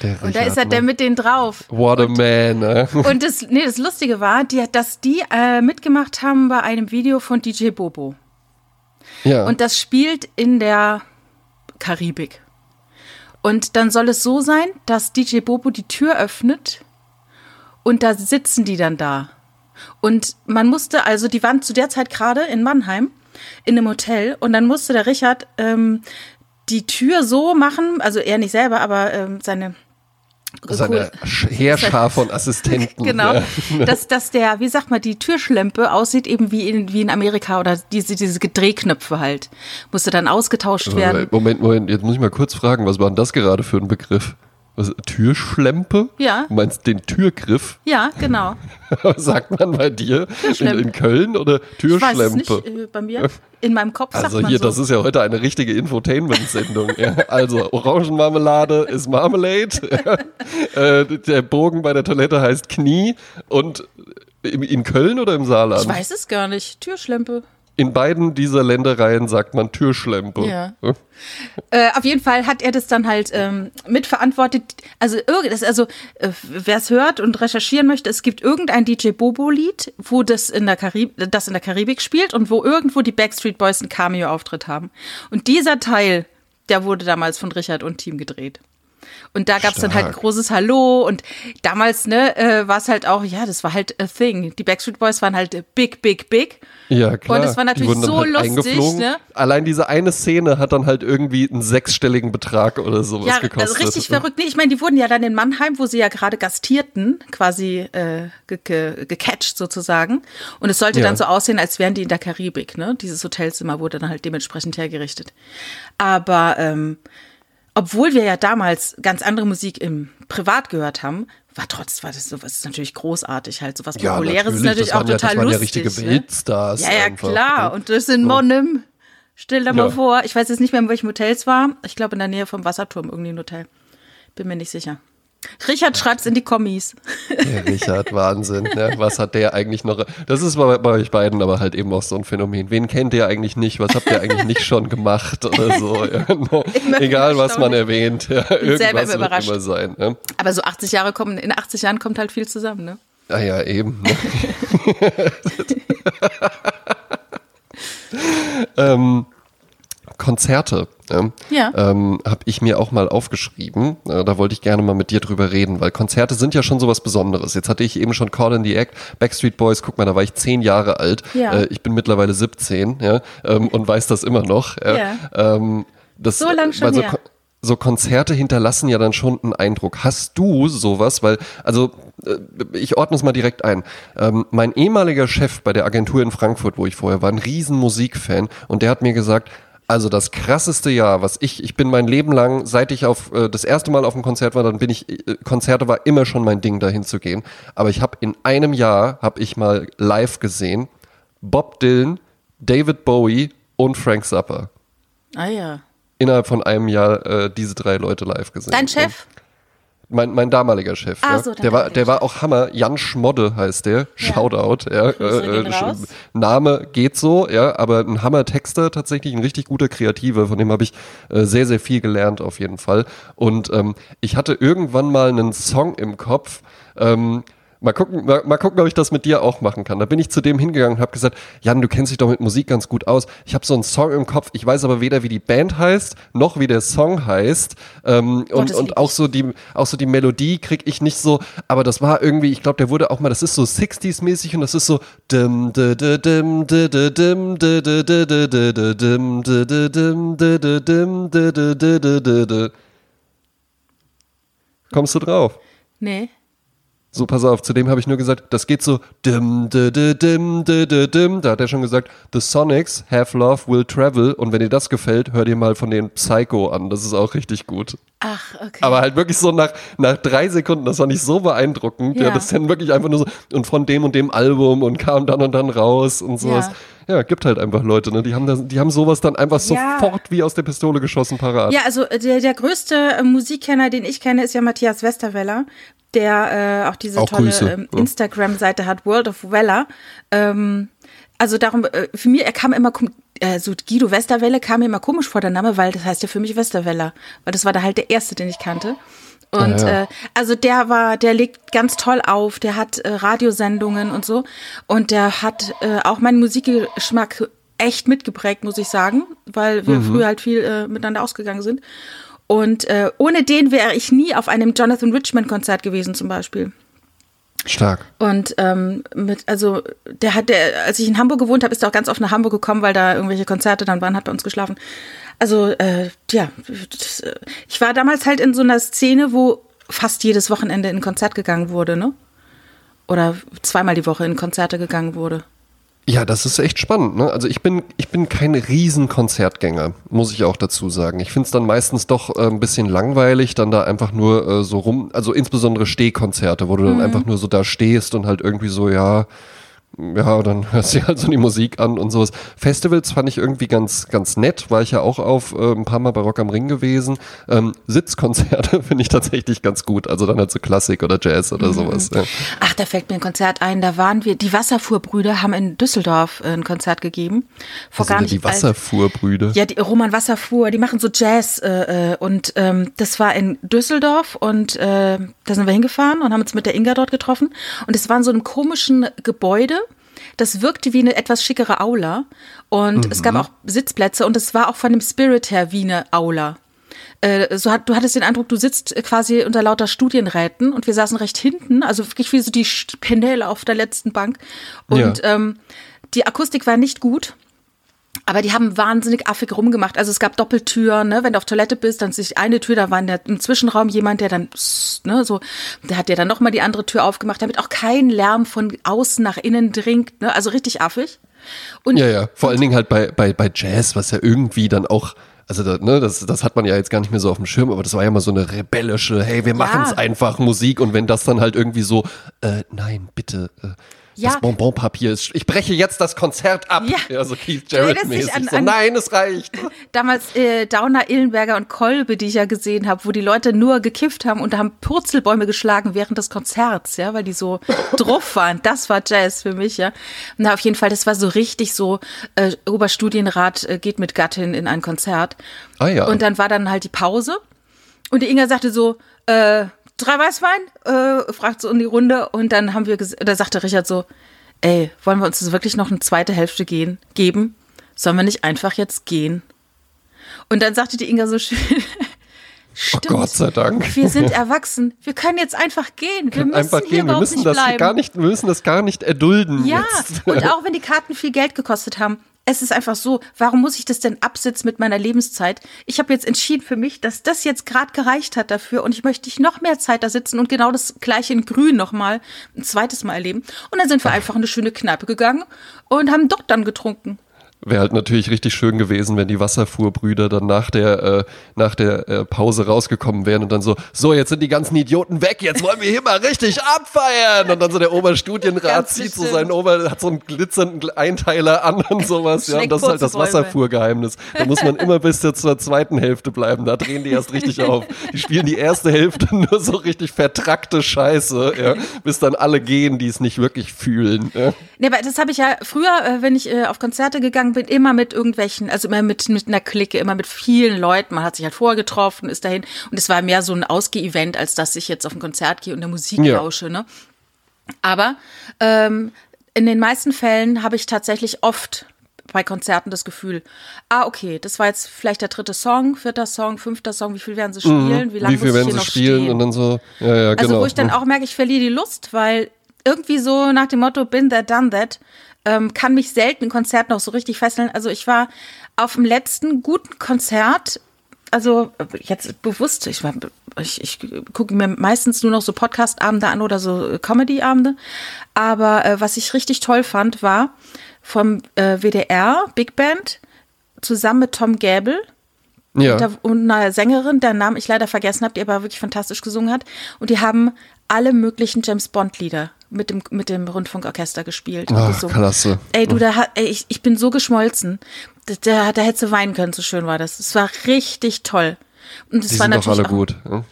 Der Und da ist er ne? der mit denen drauf. What a man. Ne? <laughs> Und das, nee, das Lustige war, die, dass die äh, mitgemacht haben bei einem Video von DJ Bobo. Ja. Und das spielt in der Karibik. Und dann soll es so sein, dass DJ Bobo die Tür öffnet und da sitzen die dann da. Und man musste, also die waren zu der Zeit gerade in Mannheim in einem Hotel und dann musste der Richard ähm, die Tür so machen, also er nicht selber, aber ähm, seine Seine Sch- Heerschar von Assistenten. <laughs> Genau, Ja. dass, dass der, wie sagt man, die Türschlempe aussieht eben wie in, wie in Amerika oder diese, diese Drehknöpfe halt. Musste dann ausgetauscht werden. Moment, Moment, jetzt muss ich mal kurz fragen, was war denn das gerade für ein Begriff? Was, Türschlempe? Ja. Du meinst den Türgriff? Ja, genau. <laughs> Was sagt man bei dir? In, Türschlempe. in Köln oder Ich weiß nicht, Türschlempe? äh, bei mir. In meinem Kopf sagt Also man hier, so. das ist ja heute eine richtige Infotainment-Sendung. ja. Also Orangenmarmelade ist Marmalade. <laughs> Ja. Äh, der Bogen bei der Toilette heißt Knie. Und in, in Köln oder im Saarland? ich weiß es gar nicht. Türschlempe. In beiden dieser Ländereien sagt man Türschlempe. Ja. Äh, auf jeden Fall hat er das dann halt ähm, mitverantwortet. Also, also äh, wer es hört und recherchieren möchte, es gibt irgendein DJ Bobo-Lied, wo das in, der Karib das in der Karibik spielt und wo irgendwo die Backstreet Boys einen Cameo-Auftritt haben. Und dieser Teil, der wurde damals von Richard und Team gedreht. Und da gab es dann halt großes Hallo und damals, ne, äh, war es halt auch, ja, das war halt a thing. Die Backstreet Boys waren halt big, big, big. Ja, klar. Und es war natürlich so halt lustig, ne? Allein diese eine Szene hat dann halt irgendwie einen sechsstelligen Betrag oder sowas Ja, gekostet. also richtig verrückt. Nee, ich meine, die wurden ja dann in Mannheim, wo sie ja gerade gastierten, quasi äh, ge ge gecatcht sozusagen. Und es sollte Ja. dann so aussehen, als wären die in der Karibik. Ne? Dieses Hotelzimmer wurde dann halt dementsprechend hergerichtet. Aber ähm, obwohl wir ja damals ganz andere Musik im Privat gehört haben, war trotzdem war das sowas ist natürlich großartig halt sowas Ja, populäres ist natürlich, auch ja- das total waren ja lustig. richtige ne? Weltstars Ja, ja, einfach, klar. ne? Und das in Monnem. Stell dir mal vor, ich weiß jetzt nicht mehr, in welchem Hotel es war. Ich glaube, in der Nähe vom Wasserturm irgendwie ein Hotel. Bin mir nicht sicher. Richard schreibt's in die Kommis. Der Richard, Wahnsinn. Ne? Was hat der eigentlich noch? Das ist bei, bei, euch beiden aber halt eben auch so ein Phänomen. Wen kennt ihr eigentlich nicht? Was habt ihr eigentlich nicht schon gemacht oder so? Ja, ne? Egal, was man erwähnt. Ja, irgendwas wird immer sein. Ne? Aber so 80 Jahre kommen, in 80 Jahren kommt halt viel zusammen, ne? Ah ja, eben. Ne? <laughs> <laughs> ähm, Konzerte. Ne? Ja. Ähm, habe ich mir auch mal aufgeschrieben. Äh, da wollte ich gerne mal mit dir drüber reden, weil Konzerte sind ja schon sowas Besonderes. Jetzt hatte ich eben schon Call in the Act, Backstreet Boys, guck mal, da war ich zehn Jahre alt. Ja. Äh, ich bin mittlerweile 17 ja, ähm, und weiß das immer noch. Ja. Ähm, das, so lang schon so, her so Konzerte hinterlassen ja dann schon einen Eindruck. Hast du sowas? Weil, also äh, ich ordne es mal direkt ein. Ähm, mein ehemaliger Chef bei der Agentur in Frankfurt, wo ich vorher war, ein riesen Musikfan und der hat mir gesagt, also das krasseste Jahr, was ich, ich bin mein Leben lang, seit ich auf äh, das erste Mal auf dem Konzert war, dann bin ich, äh, Konzerte war immer schon mein Ding, dahin zu gehen. Aber ich habe in einem Jahr, habe ich mal live gesehen, Bob Dylan, David Bowie und Frank Zappa. Ah ja. Innerhalb von einem Jahr äh, diese drei Leute live gesehen. Dein Chef? Mein, mein damaliger Chef. Ah, ja. so, der war, der war auch Hammer. Jan Schmodde heißt der. Ja. Shoutout. Ja. Äh, äh, Name geht so, ja, aber ein Hammer-Texter, tatsächlich ein richtig guter Kreativer. Von dem habe ich äh, sehr, sehr viel gelernt auf jeden Fall. Und ähm, ich hatte irgendwann mal einen Song im Kopf. Ähm, Mal gucken, mal, mal, gucken, ob ich das mit dir auch machen kann. Da bin ich zu dem hingegangen und habe gesagt, Jan, du kennst dich doch mit Musik ganz gut aus. Ich habe so einen Song im Kopf. Ich weiß aber weder, wie die Band heißt, noch wie der Song heißt. Ähm, oh, und und auch so die, auch so die Melodie krieg ich nicht so. Aber das war irgendwie, ich glaube, der wurde auch mal, das ist so 60s-mäßig und das ist so dim dim dim dim dim dim dim dim dim dim Kommst du drauf? Nee. So, pass auf, zudem habe ich nur gesagt, das geht so dim, dim, dim, dim, dim. Da hat er schon gesagt, The Sonics have love will travel. Und wenn dir das gefällt, hör dir mal von den Psycho an. Das ist auch richtig gut. Ach, okay. Aber halt wirklich so nach, nach drei Sekunden, das war nicht so beeindruckend. Ja. ja das ist dann wirklich einfach nur so, und von dem und dem Album und kam dann und dann raus und sowas. Ja ja, gibt halt einfach Leute, ne? Die haben, das, die haben sowas dann einfach ja. sofort wie aus der Pistole geschossen parat. Ja, also der, der größte äh, Musikkenner, den ich kenne, ist ja Matthias Westerweller, der äh, auch diese auch tolle ähm, Instagram-Seite hat, World of Weller. Ähm, also darum, äh, für mich, er kam immer, äh, so Guido Westerwelle kam mir immer komisch vor der Name, weil das heißt ja für mich Westerweller, weil das war da halt der erste, den ich kannte. Und ja. äh, also der war, der legt ganz toll auf, der hat äh, Radiosendungen und so. Und der hat äh, auch meinen Musikgeschmack echt mitgeprägt, muss ich sagen, weil wir mhm. früher halt viel äh, miteinander ausgegangen sind. Und äh, ohne den wäre ich nie auf einem Jonathan Richman-Konzert gewesen, zum Beispiel. Stark. Und ähm, mit, also der hat, der, als ich in Hamburg gewohnt habe, ist er auch ganz oft nach Hamburg gekommen, weil da irgendwelche Konzerte dann waren, hat bei uns geschlafen. Also, äh, ja, das, ich war damals halt in so einer Szene, wo fast jedes Wochenende in ein Konzert gegangen wurde, ne? Oder zweimal die Woche in Konzerte gegangen wurde. Ja, das ist echt spannend. Ne? Also ich bin, ich bin kein Riesenkonzertgänger, muss ich auch dazu sagen. Ich finde es dann meistens doch äh, ein bisschen langweilig, dann da einfach nur äh, so rum, also insbesondere Stehkonzerte, wo du dann mhm. einfach nur so da stehst und halt irgendwie so, ja, ja, dann <laughs> hörst du halt so die Musik an und sowas. Festivals fand ich irgendwie ganz, ganz nett. War ich ja auch auf äh, ein paar Mal bei Rock am Ring gewesen. Ähm, Sitzkonzerte <laughs> finde ich tatsächlich ganz gut. Also dann halt so Klassik oder Jazz oder mhm. sowas. Ja. Ach, da fällt mir ein Konzert ein. Da waren wir, die Wasserfuhrbrüder haben in Düsseldorf äh, ein Konzert gegeben. Vor gar nicht, die Wasserfuhrbrüder? Ja, die Roman Wasserfuhr, die machen so Jazz äh, äh, und ähm, das war in Düsseldorf und äh, da sind wir hingefahren und haben uns mit der Inga dort getroffen und es war in so einem komischen Gebäude das wirkte wie eine etwas schickere Aula und mhm. es gab mhm. auch Sitzplätze und es war auch von dem Spirit her wie eine Aula. Äh, so hat, du hattest den Eindruck, du sitzt quasi unter lauter Studienräten und wir saßen recht hinten, also wirklich wie so die Penäle auf der letzten Bank. Und ja. ähm, die Akustik war nicht gut. Aber die haben wahnsinnig affig rumgemacht. Also es gab Doppeltüren, ne? wenn du auf Toilette bist, dann ist sich eine Tür, da war in der, im Zwischenraum jemand, der dann, ne, so, der hat dir dann nochmal die andere Tür aufgemacht, damit auch kein Lärm von außen nach innen dringt. Ne? Also richtig affig. Und, ja, ja, vor allen Dingen halt bei, bei, bei Jazz, was ja irgendwie dann auch also da, ne, das, das hat man ja jetzt gar nicht mehr so auf dem Schirm, aber das war ja mal so eine rebellische, hey, wir machen es ja. einfach Musik und wenn das dann halt irgendwie so, äh, nein, bitte, äh, Ja. Das Bonbonpapier ist. Ich breche jetzt das Konzert ab. Ja. <laughs> Ja, so Keith Jarrett-mäßig. So, nein, es reicht. <laughs> Damals äh, Downer, Illenberger und Kolbe, die ich ja gesehen habe, wo die Leute nur gekifft haben und haben Purzelbäume geschlagen während des Konzerts, ja, weil die so <laughs> drauf waren. Das war Jazz für mich, ja. Na, auf jeden Fall, das war so richtig so, äh, Oberstudienrat äh, geht mit Gattin in ein Konzert. Ah ja. Und dann war dann halt die Pause. Und die Inga sagte so, äh, drei Weißwein? Äh, fragt so in die Runde. Und dann haben wir, da sagte Richard so, ey, wollen wir uns das wirklich noch eine zweite Hälfte gehen, geben? Sollen wir nicht einfach jetzt gehen? Und dann sagte die Inga so schön, <laughs> stimmt. Oh Gott sei Dank. Wir sind <laughs> erwachsen. Wir können jetzt einfach gehen. Wir müssen Einfach hier gehen. Wir müssen nicht das bleiben. gar nicht, wir müssen das gar nicht erdulden. Ja, jetzt. und <laughs> auch wenn die Karten viel Geld gekostet haben, es ist einfach so, warum muss ich das denn absitzen mit meiner Lebenszeit? Ich habe jetzt entschieden für mich, dass das jetzt gerade gereicht hat dafür und ich möchte nicht noch mehr Zeit da sitzen und genau das gleiche in Grün nochmal ein zweites Mal erleben. Und dann sind wir einfach in eine schöne Kneipe gegangen und haben dort dann getrunken. Wäre halt natürlich richtig schön gewesen, wenn die Wasserfuhrbrüder dann nach der, äh, nach der äh, Pause rausgekommen wären und dann so, so, jetzt sind die ganzen Idioten weg, jetzt wollen wir hier mal richtig abfeiern. Und dann so der Oberstudienrat zieht so seinen Ober, hat so einen glitzernden Einteiler an und sowas. Ja, und das ist halt das. Wasserfuhrgeheimnis. Da muss man immer bis zur, zweiten Hälfte bleiben. Da drehen die erst richtig auf. Die spielen die erste Hälfte <laughs> nur so richtig vertrackte Scheiße, ja, bis dann alle gehen, die es nicht wirklich fühlen. Ja. Nee, aber das habe ich ja früher, äh, wenn ich äh, auf Konzerte gegangen bin, immer mit irgendwelchen, also immer mit, mit einer Clique, immer mit vielen Leuten. Man hat sich halt vorher getroffen, ist dahin. Und es war mehr so ein Ausgeh-Event, als dass ich jetzt auf ein Konzert gehe und der Musik Ja. lausche. Ne? Aber ähm, in den meisten Fällen habe ich tatsächlich oft bei Konzerten das Gefühl, ah, okay, das war jetzt vielleicht der dritte Song, vierter Song, fünfter Song, wie viel werden sie spielen, wie lange Mhm. Wie viel muss ich werden hier sie noch spielen stehen? und dann so, ja, ja, Also genau. wo ich dann auch merke, ich verliere die Lust, weil irgendwie so nach dem Motto bin there, done that, ähm, kann mich selten ein Konzert noch so richtig fesseln. Also ich war auf dem letzten guten Konzert, also jetzt bewusst, ich, war- ich, ich gucke mir meistens nur noch so Podcast-Abende an oder so äh, Comedy-Abende. Aber äh, was ich richtig toll fand, war vom äh, WDR, Big Band, zusammen mit Tom Gäbel ja. da, und eine Sängerin, deren Namen ich leider vergessen habe, die aber wirklich fantastisch gesungen hat. Und die haben alle möglichen James Bond-Lieder mit dem, mit dem Rundfunkorchester gespielt. gesungen. klasse. Ey, du, da, hat- ey, ich, ich bin so geschmolzen. Da, da, da hättest du weinen können, so schön war das. Es war richtig toll. Und es war sind doch natürlich alle auch gut. Ja?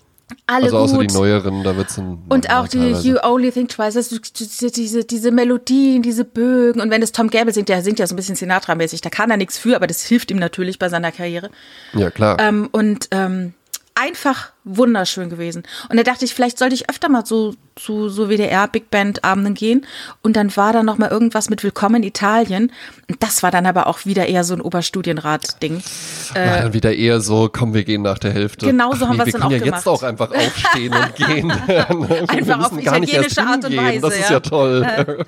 alle also außer gut. die neueren, da wird's ein Und auch die. You Only Think Twice, also diese, diese, diese Melodien, diese Bögen. Und wenn es Tom Gable singt, der singt ja so ein bisschen Sinatra-mäßig, da kann er nichts für, aber das hilft ihm natürlich bei seiner Karriere. Ja, klar. Ähm, und ähm, einfach wunderschön gewesen. Und da dachte ich, vielleicht sollte ich öfter mal so zu so WDR Big Band Abenden gehen. Und dann war da noch mal irgendwas mit Willkommen in Italien. Und das war dann aber auch wieder eher so ein Oberstudienrat-Ding. War dann wieder eher so, komm, wir gehen nach der Hälfte. äh, Genau so haben nee, wir dann können auch ja jetzt gemacht. auch einfach aufstehen und <laughs> gehen. <laughs> wir Einfach auf italienische Art und hingehen. Das Weise, ist ja. ja toll. <laughs>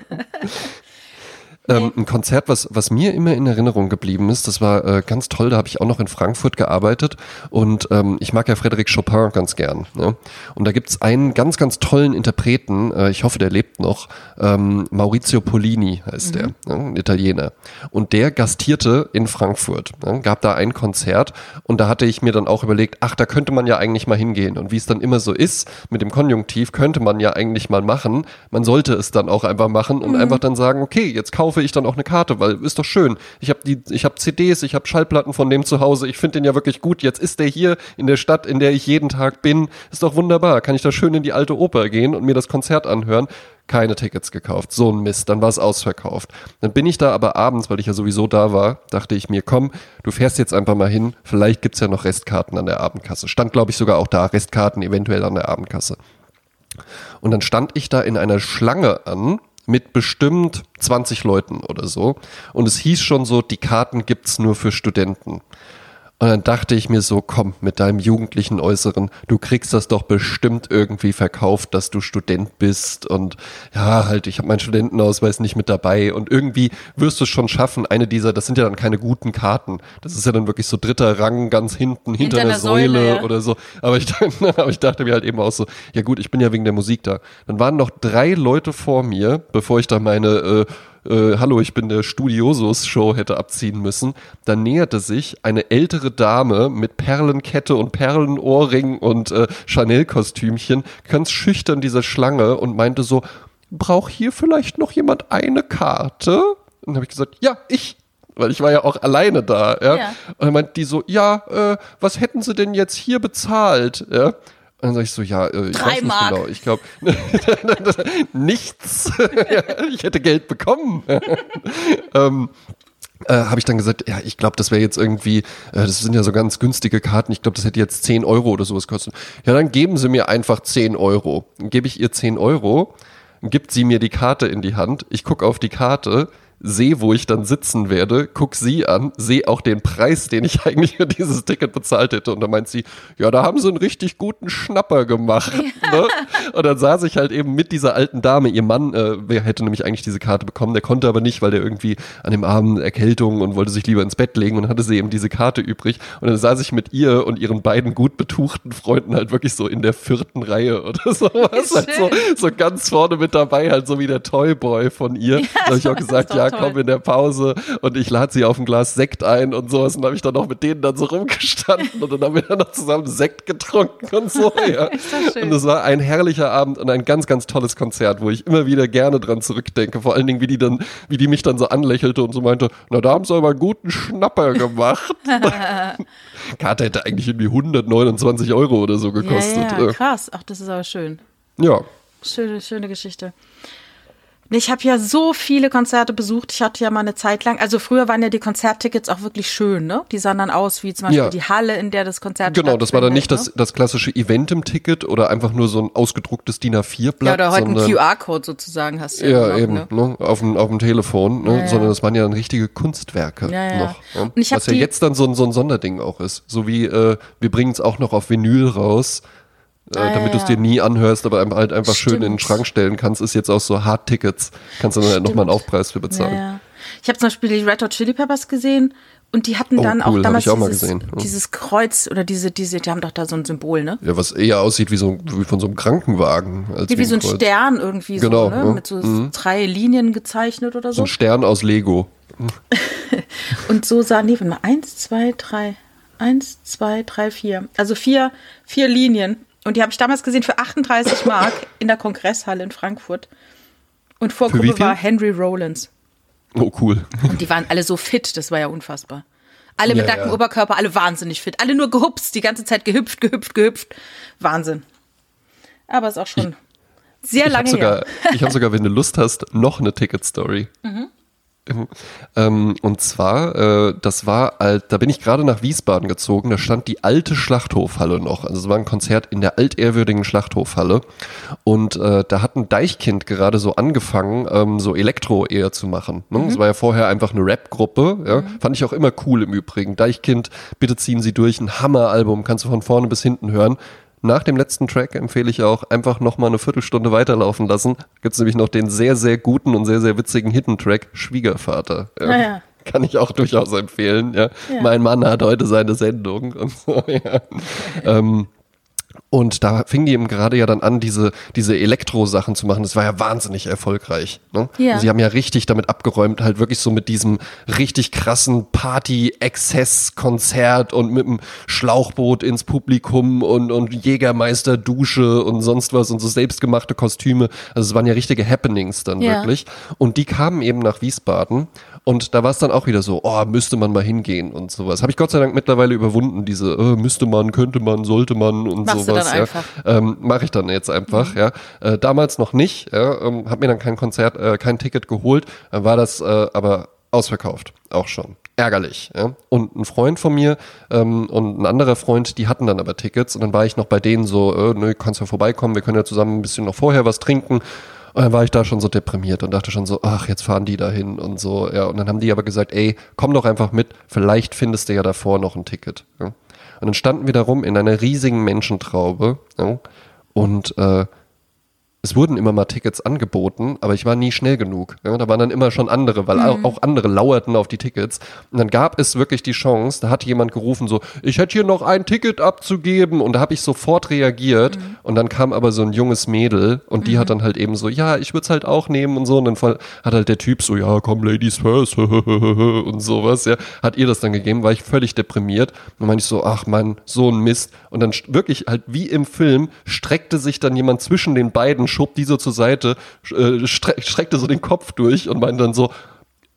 Ähm, ein Konzert, was, was mir immer in Erinnerung geblieben ist, das war äh, ganz toll, da habe ich auch noch in Frankfurt gearbeitet und ähm, ich mag ja Frédéric Chopin ganz gern. Ne? Und da gibt's einen ganz, ganz tollen Interpreten, äh, ich hoffe, der lebt noch, ähm, Maurizio Polini heißt der, ne? ein Italiener. Und der gastierte in Frankfurt, ne? gab da ein Konzert und da hatte ich mir dann auch überlegt, ach, da könnte man ja eigentlich mal hingehen. Und wie es dann immer so ist, mit dem Konjunktiv könnte man ja eigentlich mal machen. Man sollte es dann auch einfach machen und einfach dann sagen, okay, jetzt kaufe ich dann auch eine Karte, weil ist doch schön. Ich habe die, ich habe CDs, ich habe Schallplatten von dem zu Hause. Ich finde den ja wirklich gut. Jetzt ist der hier in der Stadt, in der ich jeden Tag bin. Ist doch wunderbar. Kann ich da schön in die alte Oper gehen und mir das Konzert anhören? Keine Tickets gekauft. So ein Mist. Dann war es ausverkauft. Dann bin ich da aber abends, weil ich ja sowieso da war, dachte ich mir, komm, du fährst jetzt einfach mal hin. Vielleicht gibt's ja noch Restkarten an der Abendkasse. Stand, glaube ich, sogar auch da. Restkarten eventuell an der Abendkasse. Und dann stand ich da in einer Schlange an mit bestimmt 20 Leuten oder so. Und es hieß schon so, die Karten gibt's nur für Studenten. Und dann dachte ich mir so, komm, mit deinem jugendlichen Äußeren, du kriegst das doch bestimmt irgendwie verkauft, dass du Student bist und ja, halt, ich habe meinen Studentenausweis nicht mit dabei und irgendwie wirst du es schon schaffen, eine dieser, das sind ja dann keine guten Karten, das ist ja dann wirklich so dritter Rang ganz hinten, hinter, Hinter einer Säule, Säule ja. oder so, aber ich, <laughs> aber ich dachte mir halt eben auch so, ja gut, ich bin ja wegen der Musik da. Dann waren noch drei Leute vor mir, bevor ich da meine äh, äh, Hallo, ich bin der Studiosus-Show hätte abziehen müssen. Dann näherte sich eine ältere Dame mit Perlenkette und Perlenohrring und äh, Chanel-Kostümchen ganz schüchtern dieser Schlange und meinte so, braucht hier vielleicht noch jemand eine Karte? Und dann habe ich gesagt, ja, ich. Weil ich war ja auch alleine da, ja. Ja. Und dann meint die so, ja, äh, was hätten sie denn jetzt hier bezahlt? Ja. Und dann sag ich so, ja, äh, ich Drei weiß nicht Mark. genau. Ich glaube, <laughs> nichts. <laughs> ich hätte Geld bekommen. <laughs> ähm, äh, habe ich dann gesagt, ja, ich glaube, das wäre jetzt irgendwie, äh, das sind ja so ganz günstige Karten, ich glaube, das hätte jetzt 10 Euro oder sowas kosten. Ja, dann geben Sie mir einfach 10 Euro. Dann gebe ich ihr 10 Euro, gibt sie mir die Karte in die Hand, ich gucke auf die Karte, sehe, wo ich dann sitzen werde, guck sie an, sehe auch den Preis, den ich <laughs> eigentlich für dieses Ticket bezahlt hätte. Und dann meint sie, ja, da haben sie einen richtig guten Schnapper gemacht. Ne? Und dann saß ich halt eben mit dieser alten Dame. Ihr Mann äh, wer hätte nämlich eigentlich diese Karte bekommen, der konnte aber nicht, weil der irgendwie an dem Abend Erkältung und wollte sich lieber ins Bett legen und hatte sie eben diese Karte übrig. Und dann saß ich mit ihr und ihren beiden gut betuchten Freunden halt wirklich so in der vierten Reihe oder <laughs> sowas. Halt so, so ganz vorne mit dabei, halt so wie der Toyboy von ihr. da habe ich auch gesagt, ja. Komm in der Pause und ich lade sie auf ein Glas Sekt ein und sowas. Und dann habe ich dann noch mit denen dann so rumgestanden und dann haben wir dann noch zusammen Sekt getrunken und so. <laughs> Ja. Und es war ein herrlicher Abend und ein ganz, ganz tolles Konzert, wo ich immer wieder gerne dran zurückdenke. Vor allen Dingen, wie die dann, wie die mich dann so anlächelte und so meinte, na, da haben sie aber einen guten Schnapper gemacht. <laughs> <laughs> Karte hätte eigentlich irgendwie 129 Euro oder so Ja, gekostet. ja, Äh, krass. Ach, das ist aber schön. ja. Schöne, schöne Geschichte. Ich habe ja so viele Konzerte besucht. Ich hatte ja mal eine Zeit lang, also früher waren ja die Konzerttickets auch wirklich schön, ne? Die sahen dann aus wie zum Beispiel Ja. die Halle, in der das Konzert Genau, das war dann nicht stattfindet, das, das klassische Event im Ticket oder einfach nur so ein ausgedrucktes DIN Ne? A4-Blatt. Ja, oder heute einen sondern- QR-Code sozusagen hast du Ja, noch, eben, Ne? ne? auf, dem, auf dem Telefon, ne? ja. sondern das waren ja dann richtige Kunstwerke Ja, ja. noch. Ne? Und ich Was ja jetzt dann so ein, so ein Sonderding auch ist. So wie, äh, wir bringen es auch noch auf Vinyl raus, äh, Ah, ja, damit du es ja. dir nie anhörst, aber halt einfach schön in den Stimmt. Schrank stellen kannst, ist jetzt auch so Hard-Tickets. Kannst du dann halt nochmal einen Aufpreis für Ja, bezahlen. ja. Ich habe zum Beispiel die Red Hot Chili Peppers gesehen und die hatten Oh, dann cool, auch damals ich auch dieses, ja. dieses Kreuz oder diese, diese, die haben doch da so ein Symbol, ne? Ja, was eher aussieht wie so wie von so einem Krankenwagen. Als Wie, wie so ein Kreuz. Stern irgendwie Genau, so, ne? ja. Mit so drei Linien gezeichnet oder So so. ein Stern aus Lego. <laughs> Und so sah, nee, warte mal, eins, zwei, drei, eins, zwei, drei, vier. Also vier, vier Linien. Und die habe ich damals gesehen für 38 <laughs> Mark in der Kongresshalle in Frankfurt. Und Vorgruppe war Henry Rollins. Oh, cool. Und die waren alle so fit, das war ja unfassbar. Alle mit Ja, nacktem ja. Oberkörper, alle wahnsinnig fit. Alle nur gehupst, die ganze Zeit gehüpft, gehüpft, gehüpft. Wahnsinn. Aber ist auch schon sehr Ich lange habe sogar, her. ich hab sogar, wenn du Lust hast, noch eine Ticket-Story. Ähm, und zwar, äh, das war, alt, da bin ich gerade nach Wiesbaden gezogen, da stand die alte Schlachthofhalle noch. Also es war ein Konzert in der altehrwürdigen Schlachthofhalle. Und äh, da hat ein Deichkind gerade so angefangen, ähm, so Elektro eher zu machen. Ne? Das war ja vorher einfach eine Rap-Gruppe. Ja? Fand ich auch immer cool im Übrigen. Deichkind, bitte ziehen Sie durch, ein Hammer-Album, kannst du von vorne bis hinten hören. Nach dem letzten Track empfehle ich auch einfach nochmal eine Viertelstunde weiterlaufen lassen. Gibt es nämlich noch den sehr, sehr guten und sehr, sehr witzigen Hidden-Track Schwiegervater. Ja. Ah, ja. Kann ich auch durchaus empfehlen. Ja. Ja. Mein Mann hat heute seine Sendung und so. <laughs> Ja. ähm, und da fing die eben gerade ja dann an, diese, diese Elektro-Sachen zu machen. Das war ja wahnsinnig erfolgreich. Ne? Ja. Sie haben ja richtig damit abgeräumt, halt wirklich so mit diesem richtig krassen Party-Exzess-Konzert und mit dem Schlauchboot ins Publikum und, und Jägermeister-Dusche und sonst was und so selbstgemachte Kostüme. Also es waren ja richtige Happenings dann Ja. wirklich. Und die kamen eben nach Wiesbaden und da war es dann auch wieder so, oh, müsste man mal hingehen und sowas. Habe ich Gott sei Dank mittlerweile überwunden, diese äh, müsste man, könnte man, sollte man und Machst du sowas. dann ja. Ähm, Mache ich dann jetzt einfach, ja. Äh, damals noch nicht, ja, ähm, habe mir dann kein Konzert, äh, kein Ticket geholt, dann war das äh, aber ausverkauft, auch schon. Ärgerlich, ja. Und ein Freund von mir ähm, und ein anderer Freund, die hatten dann aber Tickets und dann war ich noch bei denen so, äh, nö, kannst ja vorbeikommen, wir können ja zusammen ein bisschen noch vorher was trinken. Und dann war ich da schon so deprimiert und dachte schon so, ach, jetzt fahren die dahin und so, ja. Und dann haben die aber gesagt, ey, komm doch einfach mit, vielleicht findest du ja davor noch ein Ticket. Ja. Und dann standen wir da rum in einer riesigen Menschentraube ja, und äh, es wurden immer mal Tickets angeboten, aber ich war nie schnell genug. Ja, da waren dann immer schon andere, weil auch, auch andere lauerten auf die Tickets. Und dann gab es wirklich die Chance, da hat jemand gerufen so, ich hätte hier noch ein Ticket abzugeben. Und da habe ich sofort reagiert. Und dann kam aber so ein junges Mädel und die hat dann halt eben so, ja, ich würde es halt auch nehmen und so. Und dann hat halt der Typ so, ja, komm, Ladies first <laughs> und sowas. Ja, hat ihr das dann gegeben, war ich völlig deprimiert. Und dann meinte ich so, ach man, so ein Mist. Und dann wirklich halt wie im Film streckte sich dann jemand zwischen den beiden schob die so zur Seite, äh, stre streckte so den Kopf durch und meinte dann so,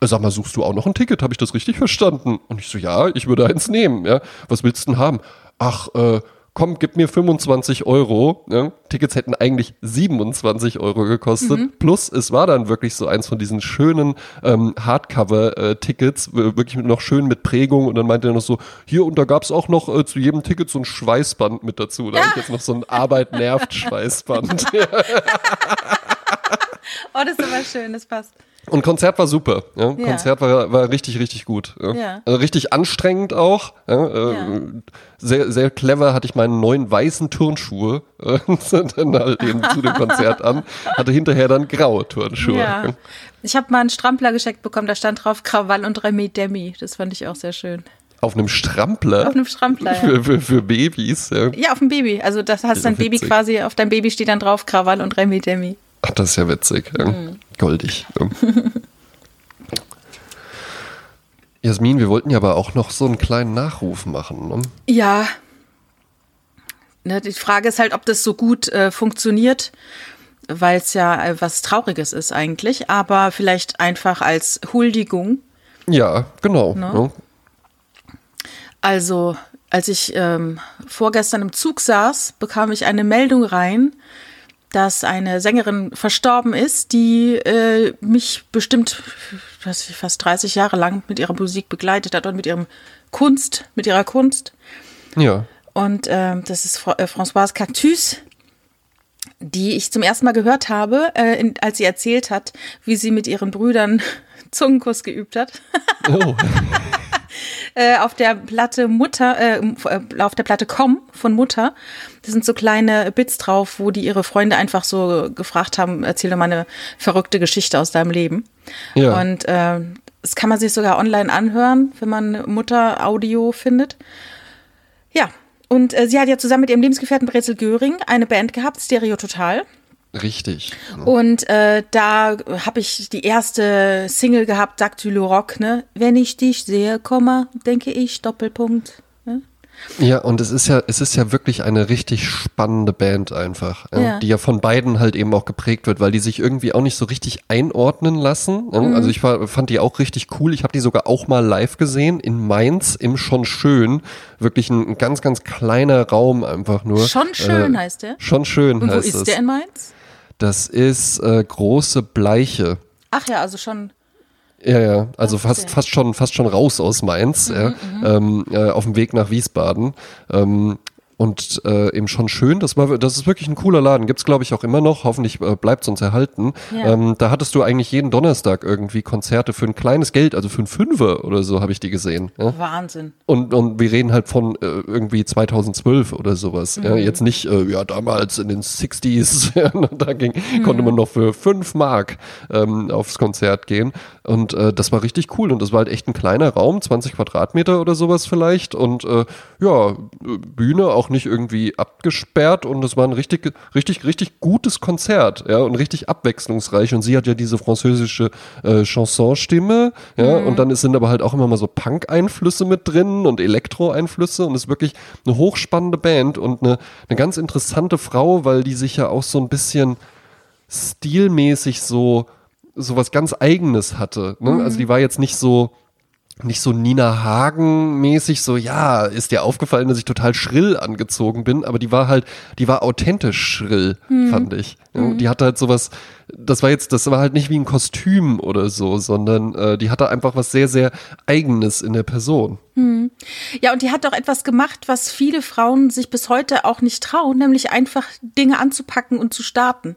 äh, sag mal, suchst du auch noch ein Ticket? Habe ich das richtig verstanden? Und ich so, ja, ich würde eins nehmen. Ja, was willst du denn haben? Ach, äh, komm, gib mir 25 Euro. Ja? Tickets hätten eigentlich 27 Euro gekostet. Mhm. Plus, es war dann wirklich so eins von diesen schönen ähm, Hardcover-Tickets, wirklich noch schön mit Prägung. Und dann meinte er noch so, hier, und da gab es auch noch äh, zu jedem Ticket so ein Schweißband mit dazu. Da ja. habe ich jetzt noch so ein Arbeit nervt Schweißband. <laughs> <laughs> oh, das ist aber schön, das passt. Und Konzert war super. Ja? ja. Konzert war, war richtig, richtig gut. Ja? ja. Also richtig anstrengend auch. Ja? Äh, sehr, sehr clever hatte ich meine neuen weißen Turnschuhe äh, <laughs> dann halt eben zu dem Konzert an. Hatte hinterher dann graue Turnschuhe. Ja. Ich habe mal einen Strampler geschenkt bekommen, da stand drauf Krawall und Remi Demi. Das fand ich auch sehr schön. Auf einem Strampler? Auf einem Strampler, ja. Für, für, für Babys, ja. Ja, auf dem Baby. Also das hast dein Baby quasi, auf deinem Baby steht dann drauf Krawall und Remi Demi. Ach, das ist ja witzig. Ja. Mhm. Goldig. Ja. Jasmin, wir wollten ja aber auch noch so einen kleinen Nachruf machen. Ne? Ja. Ne, die Frage ist halt, ob das so gut äh, funktioniert, weil es ja äh, was Trauriges ist eigentlich, aber vielleicht einfach als Huldigung. Ja, genau. Ne? Ne? Also, als ich ähm, vorgestern im Zug saß, bekam ich eine Meldung rein, dass eine Sängerin verstorben ist, die äh, mich bestimmt weiß ich, fast 30 Jahre lang mit ihrer Musik begleitet hat und mit ihrem Kunst, mit ihrer Kunst. Ja. Und äh, das ist Fra äh, Françoise Cactus, die ich zum ersten Mal gehört habe, äh, in, als sie erzählt hat, wie sie mit ihren Brüdern <laughs> Zungenkuss geübt hat. Oh. <laughs> <laughs> äh, auf der Platte Mutter, äh, äh, auf der Platte Com von Mutter. Da sind so kleine Bits drauf, wo die ihre Freunde einfach so gefragt haben, erzähl doch mal eine verrückte Geschichte aus deinem Leben. Ja. Und äh, das kann man sich sogar online anhören, wenn man Mutter-Audio findet. Ja, und äh, sie hat ja zusammen mit ihrem Lebensgefährten Brezel Göring eine Band gehabt, Stereo Total. Richtig. Und äh, da habe ich die erste Single gehabt, Dactylo Rock, ne? Wenn ich dich sehe, Komma, denke ich, Doppelpunkt. Ne? Ja, und es ist ja, es ist ja wirklich eine richtig spannende Band einfach, ja, ja. die ja von beiden halt eben auch geprägt wird, weil die sich irgendwie auch nicht so richtig einordnen lassen. Mhm. Also ich war, fand die auch richtig cool. Ich habe die sogar auch mal live gesehen in Mainz im Schon Schön. Wirklich ein, ein ganz, ganz kleiner Raum einfach nur. Schon schön äh, heißt der? Schon schön und heißt wo ist es. der in Mainz? Das ist äh, große Bleiche. Ach ja, also schon. Ja, ja, also fast, fast, schon, fast schon raus aus Mainz, mhm, ja, mhm. ähm, äh, auf dem Weg nach Wiesbaden. Ähm, und äh, eben schon schön. Das war, das ist wirklich ein cooler Laden. Gibt's glaube ich auch immer noch. Hoffentlich äh, bleibt uns erhalten. Ja. Ähm, da hattest du eigentlich jeden Donnerstag irgendwie Konzerte für ein kleines Geld, also für ein Fünfer oder so habe ich die gesehen. Ja? Wahnsinn. Und und wir reden halt von äh, irgendwie 2012 oder sowas. Mhm. Ja? Jetzt nicht äh, ja damals in den 60s. <laughs> da ging, mhm. konnte man noch für fünf Mark ähm, aufs Konzert gehen. Und äh, das war richtig cool. Und das war halt echt ein kleiner Raum, 20 Quadratmeter oder sowas vielleicht. Und äh, ja Bühne auch auch nicht irgendwie abgesperrt und es war ein richtig, richtig, richtig gutes Konzert, ja, und richtig abwechslungsreich. Und sie hat ja diese französische äh, Chansonstimme, ja, mhm. und dann sind aber halt auch immer mal so Punk-Einflüsse mit drin und Elektro-Einflüsse und ist wirklich eine hochspannende Band und eine, eine ganz interessante Frau, weil die sich ja auch so ein bisschen stilmäßig so, so was ganz Eigenes hatte. Ne? Mhm. Also die war jetzt nicht so, nicht so Nina Hagen mäßig so ja ist dir aufgefallen dass ich total schrill angezogen bin aber die war halt die war authentisch schrill hm. fand ich mhm. die hatte halt sowas das war jetzt das war halt nicht wie ein Kostüm oder so sondern äh, die hatte einfach was sehr sehr eigenes in der Person hm. ja und die hat doch etwas gemacht was viele Frauen sich bis heute auch nicht trauen nämlich einfach Dinge anzupacken und zu starten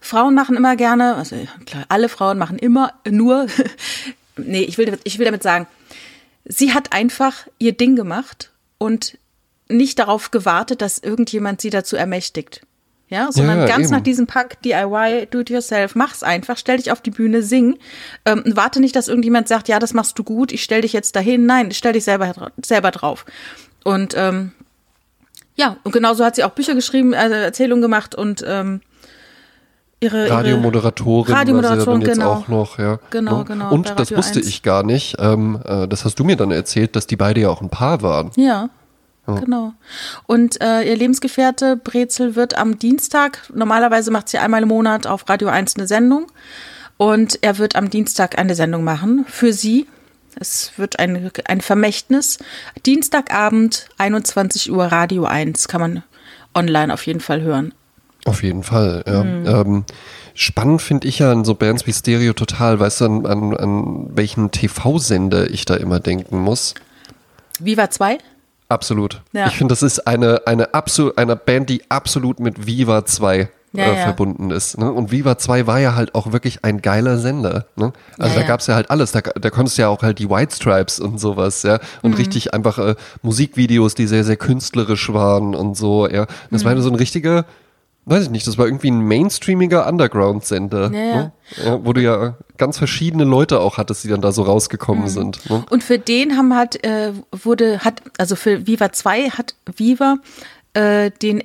Frauen machen immer gerne also klar alle Frauen machen immer nur <laughs> nee ich will ich will damit sagen sie hat einfach ihr Ding gemacht und nicht darauf gewartet, dass irgendjemand sie dazu ermächtigt. Ja, sondern ja, ganz eben. nach diesem Pack DIY, do it yourself, mach's einfach, stell dich auf die Bühne, sing. Ähm, warte nicht, dass irgendjemand sagt, ja, das machst du gut, ich stell dich jetzt dahin. Nein, stell dich selber, selber drauf. Und ähm, ja, und genauso hat sie auch Bücher geschrieben, also Erzählungen gemacht und ähm, ihre Radiomoderatorin, Radiomoderatorin jetzt genau. auch noch, ja. Genau, ne? genau. Und das wusste 1. ich gar nicht. Ähm, äh, das hast du mir dann erzählt, dass die beide ja auch ein Paar waren. Ja. genau. Und äh, ihr Lebensgefährte Brezel wird am Dienstag, normalerweise macht sie einmal im Monat auf Radio 1 eine Sendung. Und er wird am Dienstag eine Sendung machen für sie. Es wird ein, ein Vermächtnis. Dienstagabend, 21 Uhr, Radio 1, kann man online auf jeden Fall hören. Auf jeden Fall, ja. Mhm. Ähm, spannend finde ich ja an so Bands wie Stereo total, weißt du, an, an, an welchen TV-Sender ich da immer denken muss. Viva 2? Absolut. Ja. Ich finde, das ist eine, eine, absolut, eine Band, die absolut mit Viva 2 Ja, äh, ja. verbunden ist. Ne? Und Viva 2 war ja halt auch wirklich ein geiler Sender. Ne? Also Ja, da ja. gab's ja halt alles. Da, da konntest du ja auch halt die White Stripes und sowas, ja. Mhm. Und richtig einfach äh, Musikvideos, die sehr, sehr künstlerisch waren und so, ja. Das Mhm. war so ein richtiger, weiß ich nicht, das war irgendwie ein mainstreamiger Underground-Sender. Ja, ja. Ne? Ja, wo du ja ganz verschiedene Leute auch hattest, die dann da so rausgekommen Mhm. sind. Ne? Und für den haben hat, äh, wurde, hat, also für Viva 2 hat Viva äh, den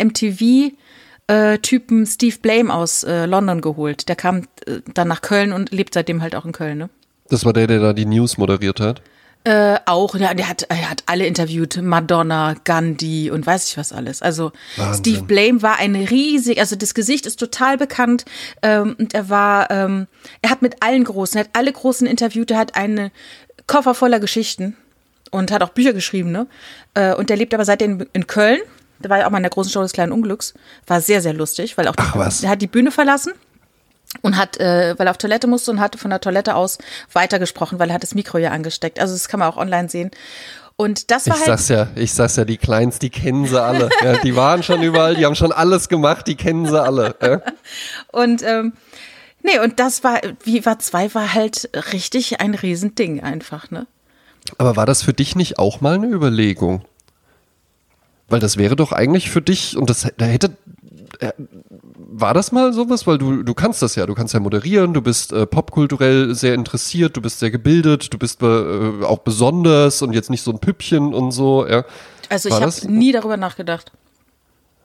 MTV-Typen Steve Blame aus äh, London geholt. Der kam äh, dann nach Köln und lebt seitdem halt auch in Köln, ne? Das war der, der da die News moderiert hat. Äh, auch, ja, der hat, er hat alle interviewt, Madonna, Gandhi und weiß ich was alles. Also Wahnsinn. Steve Blame war ein riesig, also das Gesicht ist total bekannt ähm, und er war, ähm, er hat mit allen Großen, er hat alle Großen interviewt, er hat einen Koffer voller Geschichten und hat auch Bücher geschrieben, ne? Äh, und der lebt aber seitdem in Köln. Der war ja auch mal in der großen Show des kleinen Unglücks. War sehr, sehr lustig, weil auch die, Ach, was? er hat die Bühne verlassen und hat, äh, weil er auf Toilette musste und hatte von der Toilette aus weitergesprochen, weil er hat das Mikro ja angesteckt. Also das kann man auch online sehen. Und das war Ich halt. sag's ja, ich sag's ja, die Kleins, die kennen sie alle. Ja, die waren schon überall, die haben schon alles gemacht, die kennen sie alle. Ja. <laughs> Und ähm, nee, und das war, Viva 2 war halt richtig ein Riesending einfach, ne? Aber war das für dich nicht auch mal eine Überlegung? Weil das wäre doch eigentlich für dich, und das da hätte. War das mal sowas? Weil du, du kannst das ja, du kannst ja moderieren, du bist äh, popkulturell sehr interessiert, du bist sehr gebildet, du bist äh, auch besonders und jetzt nicht so ein Püppchen und so. Ja. Also War ich habe nie darüber nachgedacht.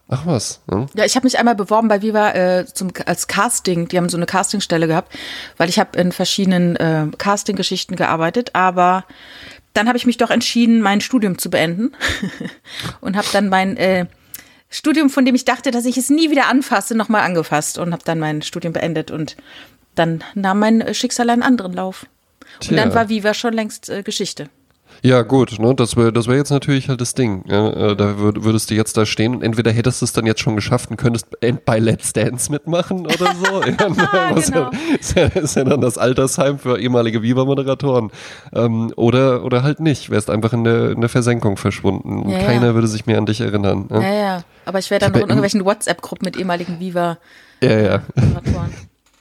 Ach was. Ja. Ja, ich habe mich einmal beworben bei Viva äh, zum, als Casting. Die haben so eine Castingstelle gehabt, weil ich habe in verschiedenen äh, Casting-Geschichten gearbeitet. Aber dann habe ich mich doch entschieden, mein Studium zu beenden <laughs> und habe dann mein äh, Studium, von dem ich dachte, dass ich es nie wieder anfasse, nochmal angefasst und habe dann mein Studium beendet. Und dann nahm mein Schicksal einen anderen Lauf. Und Tja. dann war Viva schon längst äh, Geschichte. Ja, gut, ne, das wäre das wär jetzt natürlich halt das Ding. Ja, äh, da würd, würdest du jetzt da stehen und entweder hättest du es dann jetzt schon geschafft und könntest bei Let's Dance mitmachen oder so. <laughs> ja, ne, was Genau. ist, ja, ist ja dann das Altersheim für ehemalige Viva-Moderatoren. Ähm, oder, oder halt nicht, wärst einfach in der, in der Versenkung verschwunden. und Ja. Keiner würde sich mehr an dich erinnern. Ja, ja. Aber ich wäre dann noch in irgendwelchen WhatsApp-Gruppen mit ehemaligen ja. ja.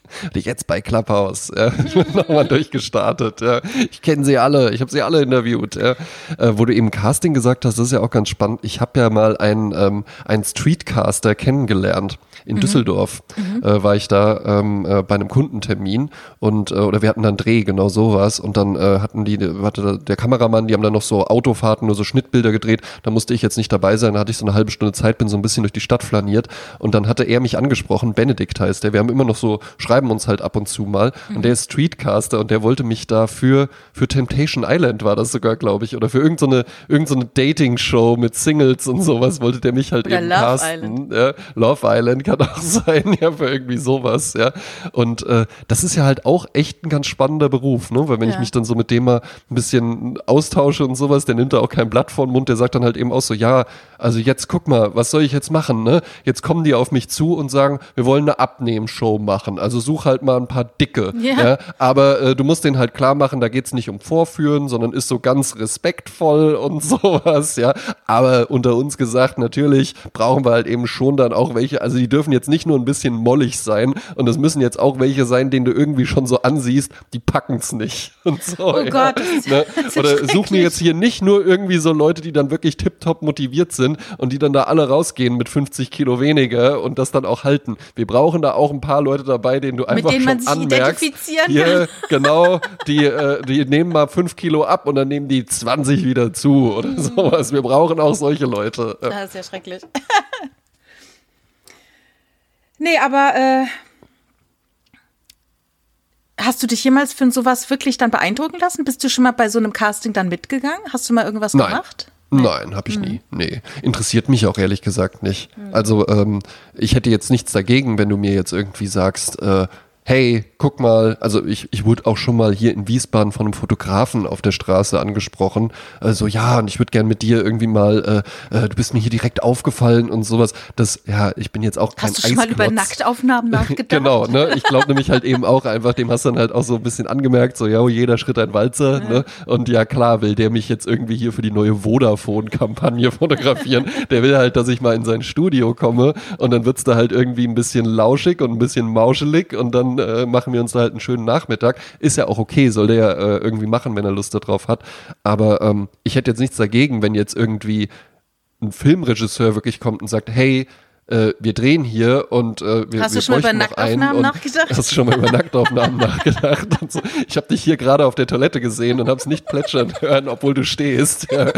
<laughs> Viva-Moderatoren. Jetzt bei Clubhouse, ja, <laughs> nochmal durchgestartet. Ja. Ich kenne sie alle, ich habe sie alle interviewt. Ja. Äh, wo du eben Casting gesagt hast, das ist ja auch ganz spannend. Ich habe ja mal einen, ähm, einen Streetcaster kennengelernt. In Düsseldorf äh, war ich da ähm, äh, bei einem Kundentermin und äh, oder wir hatten dann Dreh, genau sowas. Und dann äh, hatten die, hatte der Kameramann, die haben dann noch so Autofahrten, nur so Schnittbilder gedreht. Da musste ich jetzt nicht dabei sein, da hatte ich so eine halbe Stunde Zeit, bin so ein bisschen durch die Stadt flaniert und dann hatte er mich angesprochen, Benedikt heißt der. Wir haben immer noch so, schreiben uns halt ab und zu mal. Und der ist Streetcaster und der wollte mich da für, für Temptation Island war das sogar, glaube ich, oder für irgendeine so irgend so Dating-Show mit Singles und sowas wollte der mich halt Oder eben Love casten. Island. Ja, Love Island kann auch <laughs> sein, ja, für irgendwie sowas, ja. Und äh, das ist ja halt auch echt ein ganz spannender Beruf, ne? Weil wenn ich Ja. mich dann so mit dem mal ein bisschen austausche und sowas, der nimmt da auch kein Blatt vor den Mund, der sagt dann halt eben auch so, ja, also jetzt guck mal, was soll ich jetzt machen, ne? Jetzt kommen die auf mich zu und sagen, wir wollen eine Abnehmshow machen. Also such halt mal ein paar Dicke. Ja. Ja. Aber äh, du musst denen halt klar machen, da geht's nicht um Vorführen, sondern ist so ganz respektvoll und <laughs> sowas, ja. Aber unter uns gesagt, natürlich brauchen wir halt eben schon dann auch welche, also die dürfen jetzt nicht nur ein bisschen mollig sein und es müssen jetzt auch welche sein, denen du irgendwie schon so ansiehst, die packen's nicht. <laughs> Und so, Oh ja. Gott, ne? Oder such mir jetzt hier nicht nur irgendwie so Leute, die dann wirklich tiptop motiviert sind und die dann da alle rausgehen mit 50 Kilo weniger und das dann auch halten. Wir brauchen da auch ein paar Leute dabei, denen du einfach denen schon man sich anmerkst. identifizieren Hier, <laughs> genau, die, äh, die nehmen mal 5 Kilo ab und dann nehmen die 20 wieder zu oder sowas. Wir brauchen auch solche Leute. Das ist ja schrecklich. <laughs> nee, aber äh, hast du dich jemals für sowas wirklich dann beeindrucken lassen? Bist du schon mal bei so einem Casting dann mitgegangen? Hast du mal irgendwas Nein. gemacht? Nein, habe ich nie. Nee. Interessiert mich auch ehrlich gesagt nicht. Also ähm, ich hätte jetzt nichts dagegen, wenn du mir jetzt irgendwie sagst, äh, hey, guck mal, also ich, ich wurde auch schon mal hier in Wiesbaden von einem Fotografen auf der Straße angesprochen. Also ja, und ich würde gern mit dir irgendwie mal, äh, äh, du bist mir hier direkt aufgefallen und sowas. Das, ja, ich bin jetzt auch kein Hast du schon mal über Eisklotz. Nacktaufnahmen <laughs> nachgedacht? Genau, ne? Ich glaube nämlich halt eben auch einfach, dem hast du dann halt auch so ein bisschen angemerkt, so, ja, jeder Schritt ein Walzer, ne? Und ja, klar, will der mich jetzt irgendwie hier für die neue Vodafone-Kampagne <laughs> fotografieren. Der will halt, dass ich mal in sein Studio komme und dann wird's da halt irgendwie ein bisschen lauschig und ein bisschen mauschelig und dann äh, machen wir uns da halt einen schönen Nachmittag. Ist ja auch okay, soll der ja äh, irgendwie machen, wenn er Lust darauf hat. Aber ähm, ich hätte jetzt nichts dagegen, wenn jetzt irgendwie ein Filmregisseur wirklich kommt und sagt, hey, äh, wir drehen hier und äh, wir, Hast wir du schon mal über Nacktaufnahmen nachgedacht? Hast du schon mal über Nacktaufnahmen <laughs> nachgedacht? So. Ich habe dich hier gerade auf der Toilette gesehen und habe es nicht plätschern hören, obwohl du stehst. Ja.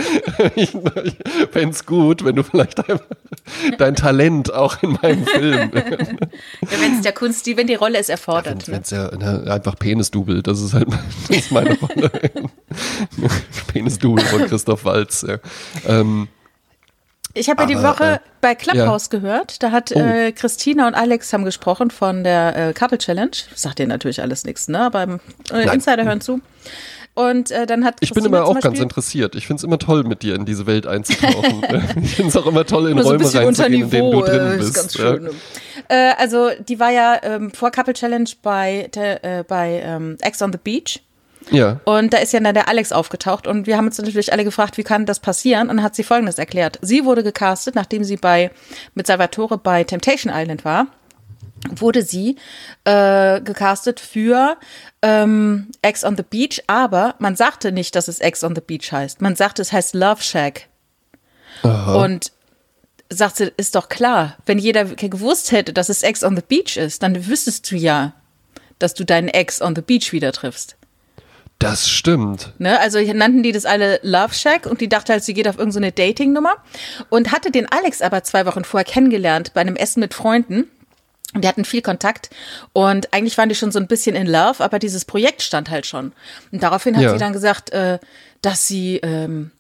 Ich, ich fände es gut, wenn du vielleicht einfach dein Talent auch in meinem Film, <laughs> Ja, wenn es der Kunst, die, wenn die Rolle es erfordert. wenn Ne? es ja ne, einfach Penisdubel, das ist halt das ist meine Rolle. <laughs> Penisdubel von Christoph Walz. Ja. Ähm, Ich habe ja die Woche äh, bei Clubhouse gehört. Da hat Oh. äh, Christina und Alex haben gesprochen von der äh, Couple Challenge. Sagt dir natürlich alles nichts, ne? Aber äh, Nein. Insider hören zu. Und äh, dann hat ich bin Christina immer auch ganz interessiert. Ich finde es immer toll, mit dir in diese Welt einzutauchen. <laughs> <laughs> ich finde es auch immer toll, in so Räume unter reinzugehen, in denen du drin äh, bist. ist ganz ja. schön. Äh, also die war ja ähm, vor Couple Challenge bei, der, äh, bei ähm, Ex on the Beach. Ja. Und da ist ja dann der Alex aufgetaucht und wir haben uns natürlich alle gefragt, wie kann das passieren? Und dann hat sie Folgendes erklärt. Sie wurde gecastet, nachdem sie bei mit Salvatore bei Temptation Island war, wurde sie äh, gecastet für ähm, Ex on the Beach, aber man sagte nicht, dass es Ex on the Beach heißt. Man sagte, es heißt Love Shack. Und sagte, ist doch klar, wenn jeder gewusst hätte, dass es Ex on the Beach ist, dann wüsstest du ja, dass du deinen Ex on the Beach wieder triffst. Das stimmt. Ne? Also nannten die das alle Love Shack und die dachte halt, sie geht auf irgendeine so Dating-Nummer und hatte den Alex aber zwei Wochen vorher kennengelernt bei einem Essen mit Freunden. Und die hatten viel Kontakt und eigentlich waren die schon so ein bisschen in Love, aber dieses Projekt stand halt schon. Und daraufhin hat Ja. sie dann gesagt, äh, dass sie, ähm,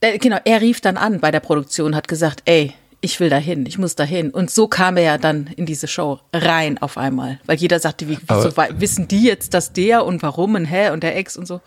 äh, genau, er rief dann an bei der Produktion, hat gesagt, ey, ich will dahin, ich muss dahin. Und so kam er ja dann in diese Show rein auf einmal, weil jeder sagte, wie, wieso Aber- wissen die jetzt, dass der und warum und hä und der Ex und so.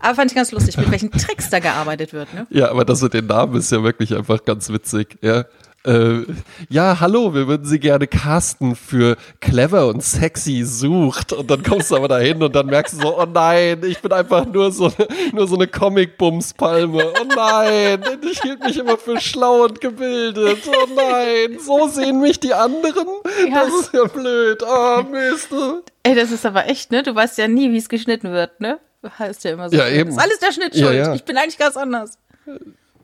Aber fand ich ganz lustig, mit welchen Tricks da gearbeitet wird, ne? Ja, aber das mit den Namen ist ja wirklich einfach ganz witzig. Ja. Äh, ja, hallo, wir würden Sie gerne casten für clever und sexy sucht. Und dann kommst du aber dahin und dann merkst du so, oh nein, ich bin einfach nur so, nur so eine Comic-Bums-Palme. Oh nein, ich hielt mich immer für schlau und gebildet. Oh nein, so sehen mich die anderen? Ja. Das ist ja blöd. Ah, Mist. Ey, das ist aber echt, ne? Du weißt ja nie, wie es geschnitten wird, ne? Heißt ja immer so. Ja, eben. Ist alles der Schnitt Ja, schuld. ja. Ich bin eigentlich ganz anders.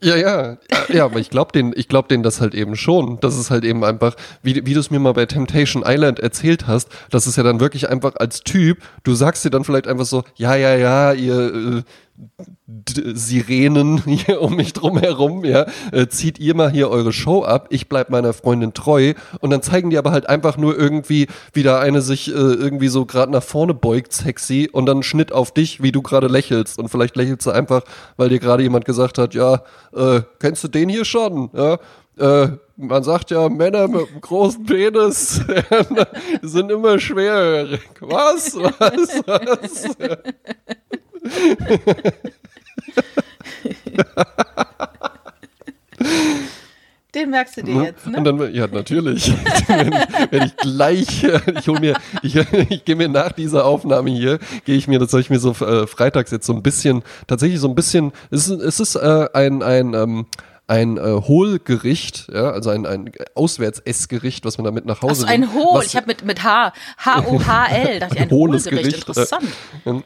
Ja, ja, ja, aber ich glaube den, ich glaube denen das halt eben schon. Das ist halt eben einfach, wie, wie du es mir mal bei Temptation Island erzählt hast, das ist ja dann wirklich einfach als Typ, du sagst dir dann vielleicht einfach so, ja, ja, ja, ihr äh, Sirenen <laughs> hier um mich drum herum, ja, äh, zieht ihr mal hier eure Show ab, ich bleib meiner Freundin treu und dann zeigen die aber halt einfach nur irgendwie, wie da eine sich äh, irgendwie so gerade nach vorne beugt, sexy und dann Schnitt auf dich, wie du gerade lächelst und vielleicht lächelst du einfach, weil dir gerade jemand gesagt hat, ja, äh, kennst du den hier schon, ja, äh, man sagt ja, Männer mit einem großen Penis <laughs> sind immer schwerhörig. Was? Was? Was? <laughs> <laughs> Den merkst du dir jetzt, ne? Und dann, ja, natürlich. <laughs> wenn, ich gleich, <laughs> ich hol mir, ich, ich gehe mir nach dieser Aufnahme hier, gehe ich mir, das soll ich mir so äh, freitags jetzt so ein bisschen, tatsächlich so ein bisschen, es ist, es ist äh, ein, ein, ähm, ein äh, Hohlgericht, ja, also ein, ein Auswärts-Essgericht, was man damit nach Hause Achso, ein Hohl. Ich habe mit, mit H, H-O-H-L, dachte ich, ein, Ein hohles Hohlgericht. Gericht, äh, Interessant.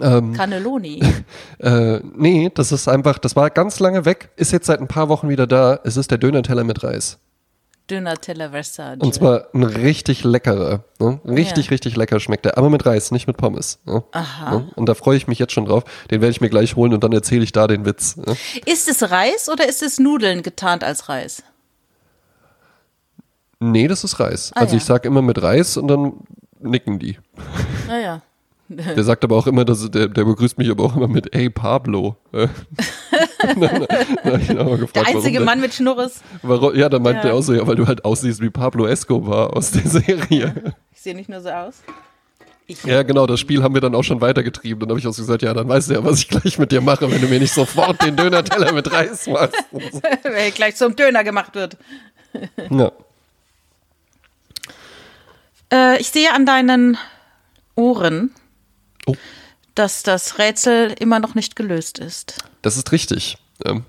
Ähm, Cannelloni. <laughs> Äh, nee, das ist einfach, das war ganz lange weg, ist jetzt seit ein paar Wochen wieder da. Es ist der Döner-Teller mit Reis. Döner Teller Versace. Und zwar ein richtig leckerer. Ne? Richtig, Ja. richtig lecker schmeckt der. Aber mit Reis, nicht mit Pommes. Ne? Aha. Ne? Und da freue ich mich jetzt schon drauf. Den werde ich mir gleich holen und dann erzähle ich da den Witz. Ne? Ist es Reis oder ist es Nudeln getarnt als Reis? Nee, das ist Reis. Ah, also ja. ich sage immer mit Reis und dann nicken die. Naja. <laughs> Der sagt aber auch immer, dass, der, der begrüßt mich aber auch immer mit Hey Pablo. <laughs> Ihn auch mal gefragt, Der einzige Mann mit Schnurres. Der, warum, ja, dann meinte Ja. er auch so, ja, weil du halt aussiehst wie Pablo Escobar aus der Serie. Ich sehe nicht nur so aus. Ich, Ja, genau, das Spiel haben wir dann auch schon weitergetrieben. Dann habe ich auch so gesagt, ja, dann weißt du ja, was ich gleich mit dir mache, wenn du mir nicht sofort den Döner-Teller mit Reis machst. <laughs> Weil gleich zum Döner gemacht wird. Ja. Äh, ich sehe an deinen Ohren, Oh. dass das Rätsel immer noch nicht gelöst ist. Das ist richtig. Ähm,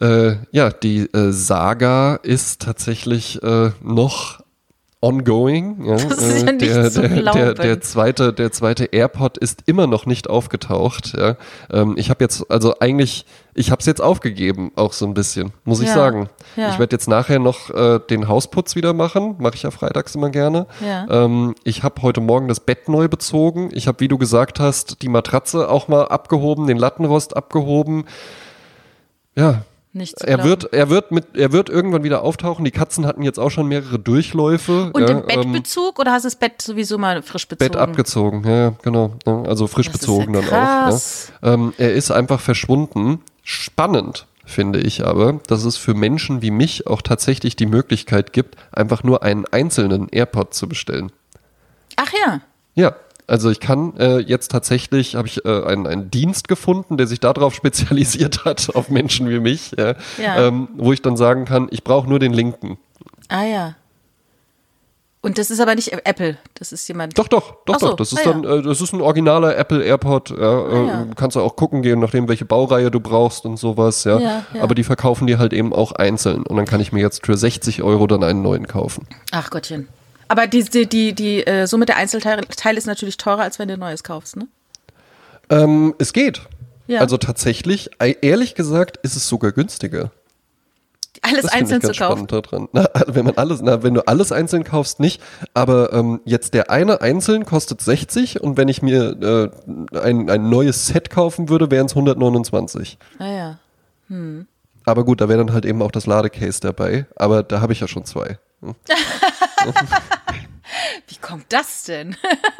äh, ja, die äh, Saga ist tatsächlich äh, noch ongoing. Ja, Das ist ja Äh, nicht der, zu der, der, der zweite, der zweite AirPod ist immer noch nicht aufgetaucht. Ja. Ähm, ich habe jetzt, also eigentlich, ich habe es jetzt aufgegeben, auch so ein bisschen, muss ich Ja, sagen. ja. Ich werde jetzt nachher noch äh, den Hausputz wieder machen, mache ich ja freitags immer gerne. Ja. Ähm, ich habe heute Morgen das Bett neu bezogen. Ich habe, wie du gesagt hast, die Matratze auch mal abgehoben, den Lattenrost abgehoben. Ja, Nicht zu er wird, er wird mit, er wird irgendwann wieder auftauchen. Die Katzen hatten jetzt auch schon mehrere Durchläufe. Und ja, im ähm, Bettbezug oder hast du das Bett sowieso mal frisch bezogen? Bett abgezogen, ja, genau. Ja, also frisch Das bezogen ja dann auch. Ja. Ähm, er ist einfach verschwunden. Spannend finde ich aber, dass es für Menschen wie mich auch tatsächlich die Möglichkeit gibt, einfach nur einen einzelnen AirPod zu bestellen. Ach ja. Ja, also ich kann äh, jetzt tatsächlich, habe ich äh, einen, einen Dienst gefunden, der sich darauf <laughs> spezialisiert hat, auf Menschen wie mich, ja, Ja. Ähm, wo ich dann sagen kann, ich brauche nur den linken. Ah ja. Und das ist aber nicht Apple. Das ist jemand. Doch, doch, doch, so, doch. Das ist ah, dann, ja. äh, das ist ein originaler Apple AirPod. Ja, äh, ja. Kannst du auch gucken gehen, nachdem welche Baureihe du brauchst und sowas. Ja. Aber die verkaufen die halt eben auch einzeln. Und dann kann ich mir jetzt für 60 Euro dann einen neuen kaufen. Ach Gottchen. Aber die, die, die, die äh, Summe der Einzelteile Teile ist natürlich teurer, als wenn du ein neues kaufst, ne? Ähm, es geht. Ja. Also tatsächlich, ehrlich gesagt, ist es sogar günstiger. Alles Das einzeln zu kaufen. daran. Na, wenn man alles, na, wenn du alles einzeln kaufst, nicht. Aber ähm, jetzt der eine einzeln kostet 60 und wenn ich mir äh, ein, ein neues Set kaufen würde, wären es 129. Ah ja. Aber gut, da wäre dann halt eben auch das Ladecase dabei. Aber da habe ich ja schon zwei. そうですね。Wie kommt das denn?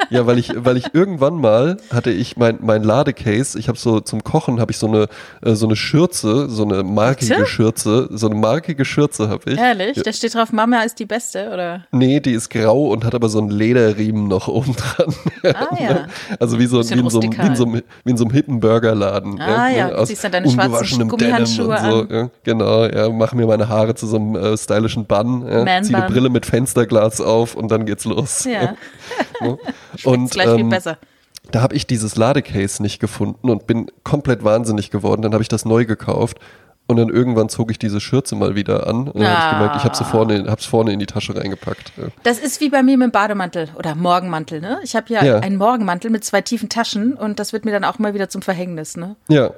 Ja, weil ich, weil ich irgendwann mal hatte ich mein, mein Ladecase, ich habe so zum Kochen habe ich so eine, äh, so eine Schürze, so eine markige Bitte? Schürze, so eine markige Schürze habe ich. Ehrlich? Ja, Da steht drauf, Mama ist die Beste, oder? nee, die ist grau und hat aber so einen Lederriemen noch oben dran. Ah ja. <laughs> Also wie so, wie Bisschen in so, einem- wie in so, einem- wie in so einem hippen Burgerladen. Ah ja, du aus ziehst dann deine schwarzen Gummihandschuhe Denim und so. Ja, genau, ja, mache mir meine Haare zu so einem äh, stylischen Bun, ja, ziehe eine. Brille mit Fensterglas auf und dann geht's los. Ja. <laughs> Und gleich viel ähm, besser. da habe ich dieses Ladecase nicht gefunden und bin komplett wahnsinnig geworden. Dann habe ich das neu gekauft und dann irgendwann zog ich diese Schürze mal wieder an und dann habe ich Ah. gemerkt, ich habe sie vorne, hab's vorne in die Tasche reingepackt. Das ist wie bei mir mit dem Bademantel oder Morgenmantel, ne? Ich habe ja, Ja. einen Morgenmantel mit zwei tiefen Taschen und das wird mir dann auch mal wieder zum Verhängnis, ne? ja.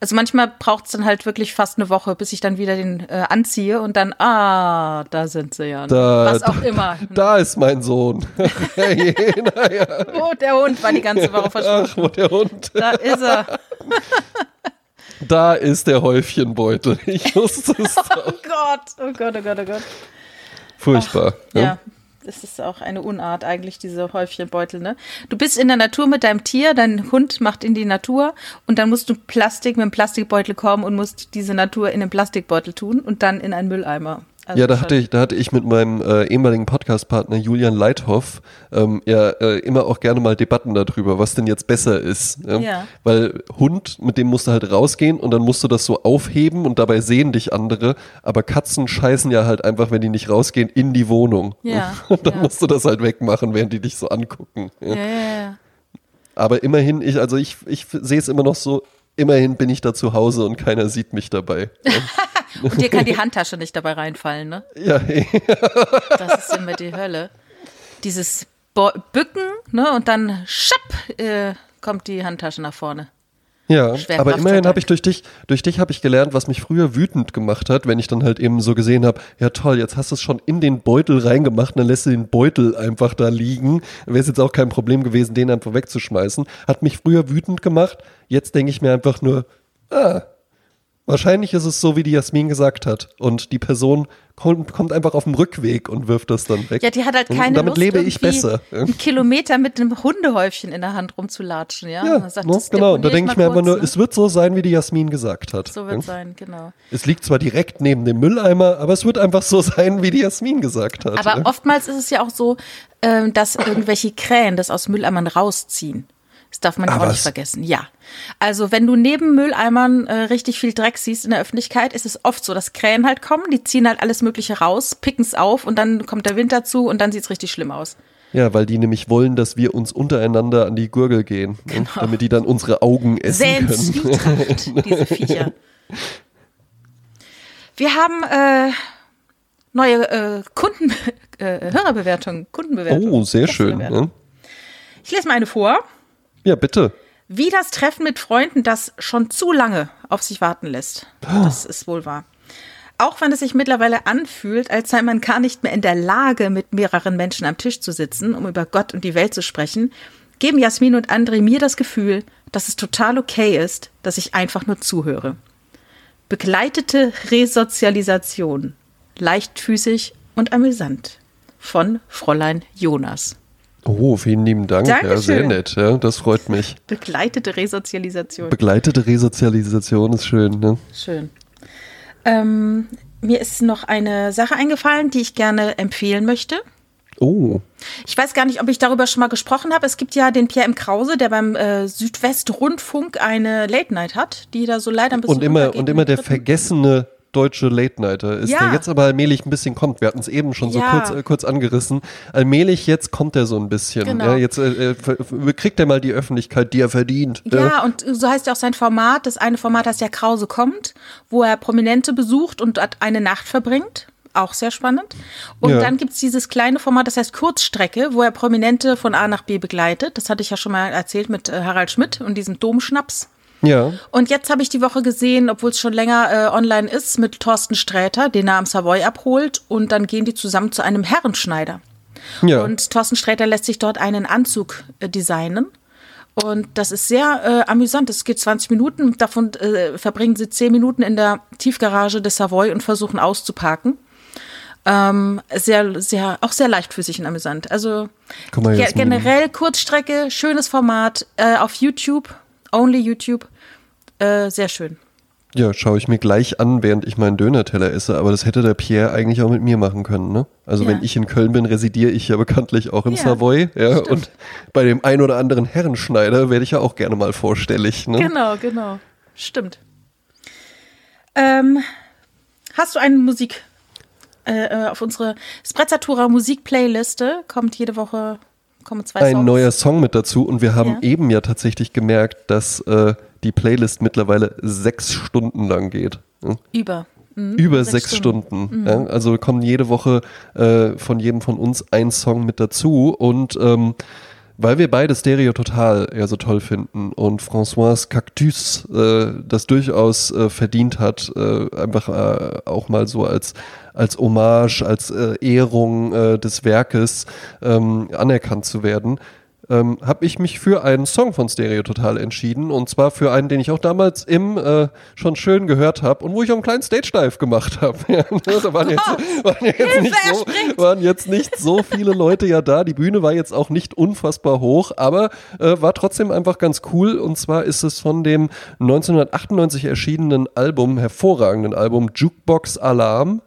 Also manchmal braucht es dann halt wirklich fast eine Woche, bis ich dann wieder den äh, anziehe und dann, ah, da sind sie ja. Da, Was auch da, immer. Da ist mein Sohn. hey, naja. Oh, der Hund war die ganze Woche verschwunden. Ach, wo der Hund. Da ist er. <laughs> Da ist der Häufchenbeutel. Ich wusste es <laughs> Oh. Gott, oh Gott, oh Gott, oh Gott. Furchtbar. Ja. Das ist auch eine Unart eigentlich, diese Häufchenbeutel, ne? Du bist in der Natur mit deinem Tier, dein Hund macht in die Natur und dann musst du Plastik mit einem Plastikbeutel kommen und musst diese Natur in den Plastikbeutel tun und dann in einen Mülleimer. Also Ja, da hatte ich, da hatte ich mit meinem äh, ehemaligen Podcast-Partner Julian Leithoff ähm, ja äh, immer auch gerne mal Debatten darüber, was denn jetzt besser ist. Ja? Ja. Weil Hund, mit dem musst du halt rausgehen und dann musst du das so aufheben und dabei sehen dich andere, aber Katzen scheißen ja halt einfach, wenn die nicht rausgehen, in die Wohnung. Ja, <laughs> Und dann ja. musst du das halt wegmachen, während die dich so angucken. Ja. Ja, ja, ja. Aber immerhin, ich, also ich, ich sehe es immer noch so, immerhin bin ich da zu Hause und keiner sieht mich dabei. <laughs> Und dir kann die <laughs> Handtasche nicht dabei reinfallen, ne? Ja. <laughs> Das ist immer die Hölle. Dieses Bo Bücken, ne? Und dann schapp, äh, kommt die Handtasche nach vorne. Ja, Schwer aber immerhin habe ich durch dich, durch dich habe ich gelernt, was mich früher wütend gemacht hat, wenn ich dann halt eben so gesehen habe, ja toll, jetzt hast du es schon in den Beutel reingemacht, dann lässt du den Beutel einfach da liegen. Wäre es jetzt auch kein Problem gewesen, den einfach wegzuschmeißen. Hat mich früher wütend gemacht. Jetzt denke ich mir einfach nur, ah, Wahrscheinlich ist es so, wie die Jasmin gesagt hat. Und die Person kommt, kommt einfach auf dem Rückweg und wirft das dann weg. Ja, die hat halt Und keine damit Lust, lebe ich besser. Ja, einen Kilometer mit einem Hundehäufchen in der Hand rumzulatschen, ja. ja Und sagt, ne, das genau. Und da denke ich mir einfach kurz, nur, ne? es wird so sein, wie die Jasmin gesagt hat. So ja. wird sein, genau. Es liegt zwar direkt neben dem Mülleimer, aber es wird einfach so <laughs> sein, wie die Jasmin gesagt hat. Aber ja. oftmals ist es ja auch so, ähm, dass irgendwelche Krähen das aus Mülleimern rausziehen. Das darf man ja Ah, auch nicht was? vergessen. Ja. Also wenn du neben Mülleimern äh, richtig viel Dreck siehst in der Öffentlichkeit, ist es oft so, dass Krähen halt kommen, die ziehen halt alles Mögliche raus, picken es auf und dann kommt der Wind dazu und dann sieht es richtig schlimm aus. Ja, weil die nämlich wollen, dass wir uns untereinander an die Gurgel gehen, ne? damit die dann unsere Augen essen Säen können. <laughs> Diese Viecher. Wir haben äh, neue äh, Kunden, <laughs> äh, Hörerbewertungen, Kundenbewertungen. Oh, sehr schön. Ne? Ich lese mal eine vor. Ja, bitte. Wie das Treffen mit Freunden, das schon zu lange auf sich warten lässt. Das ist wohl wahr. Auch wenn es sich mittlerweile anfühlt, als sei man gar nicht mehr in der Lage, mit mehreren Menschen am Tisch zu sitzen, um über Gott und die Welt zu sprechen, geben Jasmin und André mir das Gefühl, dass es total okay ist, dass ich einfach nur zuhöre. Begleitete Resozialisation. Leichtfüßig und amüsant. Von Fräulein Jonas. Oh, vielen lieben Dank. Ja, sehr nett. Ja, das freut mich. <laughs> Begleitete Resozialisation. Begleitete Resozialisation ist schön. Ne? Schön. Ähm, mir ist noch eine Sache eingefallen, die ich gerne empfehlen möchte. Oh, Ich weiß gar nicht, ob ich darüber schon mal gesprochen habe. Es gibt ja den Pierre M. Krause, der beim äh, Südwestrundfunk eine Late Night hat, die da so leider ein bisschen und immer, und immer der vergessene deutsche Late Nighter ist, Ja. der jetzt aber allmählich ein bisschen kommt. Wir hatten es eben schon so Ja. kurz, äh, kurz angerissen. Allmählich jetzt kommt er so ein bisschen. Genau. Ja, jetzt äh, äh, kriegt er mal die Öffentlichkeit, die er verdient. Ja, und so heißt ja auch sein Format. Das eine Format heißt ja Krause kommt, wo er Prominente besucht und dort eine Nacht verbringt. Auch sehr spannend. Und Ja. dann gibt's dieses kleine Format, das heißt Kurzstrecke, wo er Prominente von A nach B begleitet. Das hatte ich ja schon mal erzählt mit äh, Harald Schmidt und diesem Domschnaps. Ja. Und jetzt habe ich die Woche gesehen, obwohl es schon länger äh, online ist, mit Thorsten Sträter, den er am Savoy abholt. Und dann gehen die zusammen zu einem Herrenschneider. ja. Und Thorsten Sträter lässt sich dort einen Anzug äh, designen. Und das ist sehr äh, amüsant. Es geht 20 Minuten. Davon äh, verbringen sie 10 Minuten in der Tiefgarage des Savoy und versuchen auszuparken. Ähm, sehr, sehr, auch sehr leichtfüßig und amüsant. Also ge generell Kurzstrecke, schönes Format äh, auf YouTube, only YouTube. Äh, sehr schön. Ja, schaue ich mir gleich an, während ich meinen Dönerteller esse. Aber das hätte der Pierre eigentlich auch mit mir machen können. Ne? Also Ja. wenn ich in Köln bin, residiere ich ja bekanntlich auch im Ja, Savoy. Ja, und bei dem ein oder anderen Herrenschneider werde ich ja auch gerne mal vorstellig. Ne? Genau, genau. Stimmt. Ähm, hast du eine Musik äh, äh, auf unsere Sprezzatura Musik-Playliste? Kommt jede Woche, kommen zwei Ein Songs. neuer Song mit dazu. Und wir haben Ja. eben ja tatsächlich gemerkt, dass äh, die Playlist mittlerweile sechs Stunden lang geht. Ne? Über. Mhm, Über sechs, Stunden. Ja? Also kommen jede Woche äh, von jedem von uns ein Song mit dazu. Und ähm, weil wir beide Stereo Total ja so toll finden und François Cactus äh, das durchaus äh, verdient hat, äh, einfach äh, auch mal so als, als Hommage, als äh, Ehrung äh, des Werkes ähm, anerkannt zu werden, ähm, habe ich mich für einen Song von Stereo Total entschieden und zwar für einen, den ich auch damals im äh, schon schön gehört habe und wo ich auch einen kleinen Stage Dive gemacht habe. <laughs> ja, da waren jetzt, waren, jetzt nicht so, waren jetzt nicht so viele Leute ja da. Die Bühne war jetzt auch nicht unfassbar hoch, aber äh, war trotzdem einfach ganz cool. Und zwar ist es von dem 1998 erschienenen Album, hervorragenden Album Jukebox Alarm,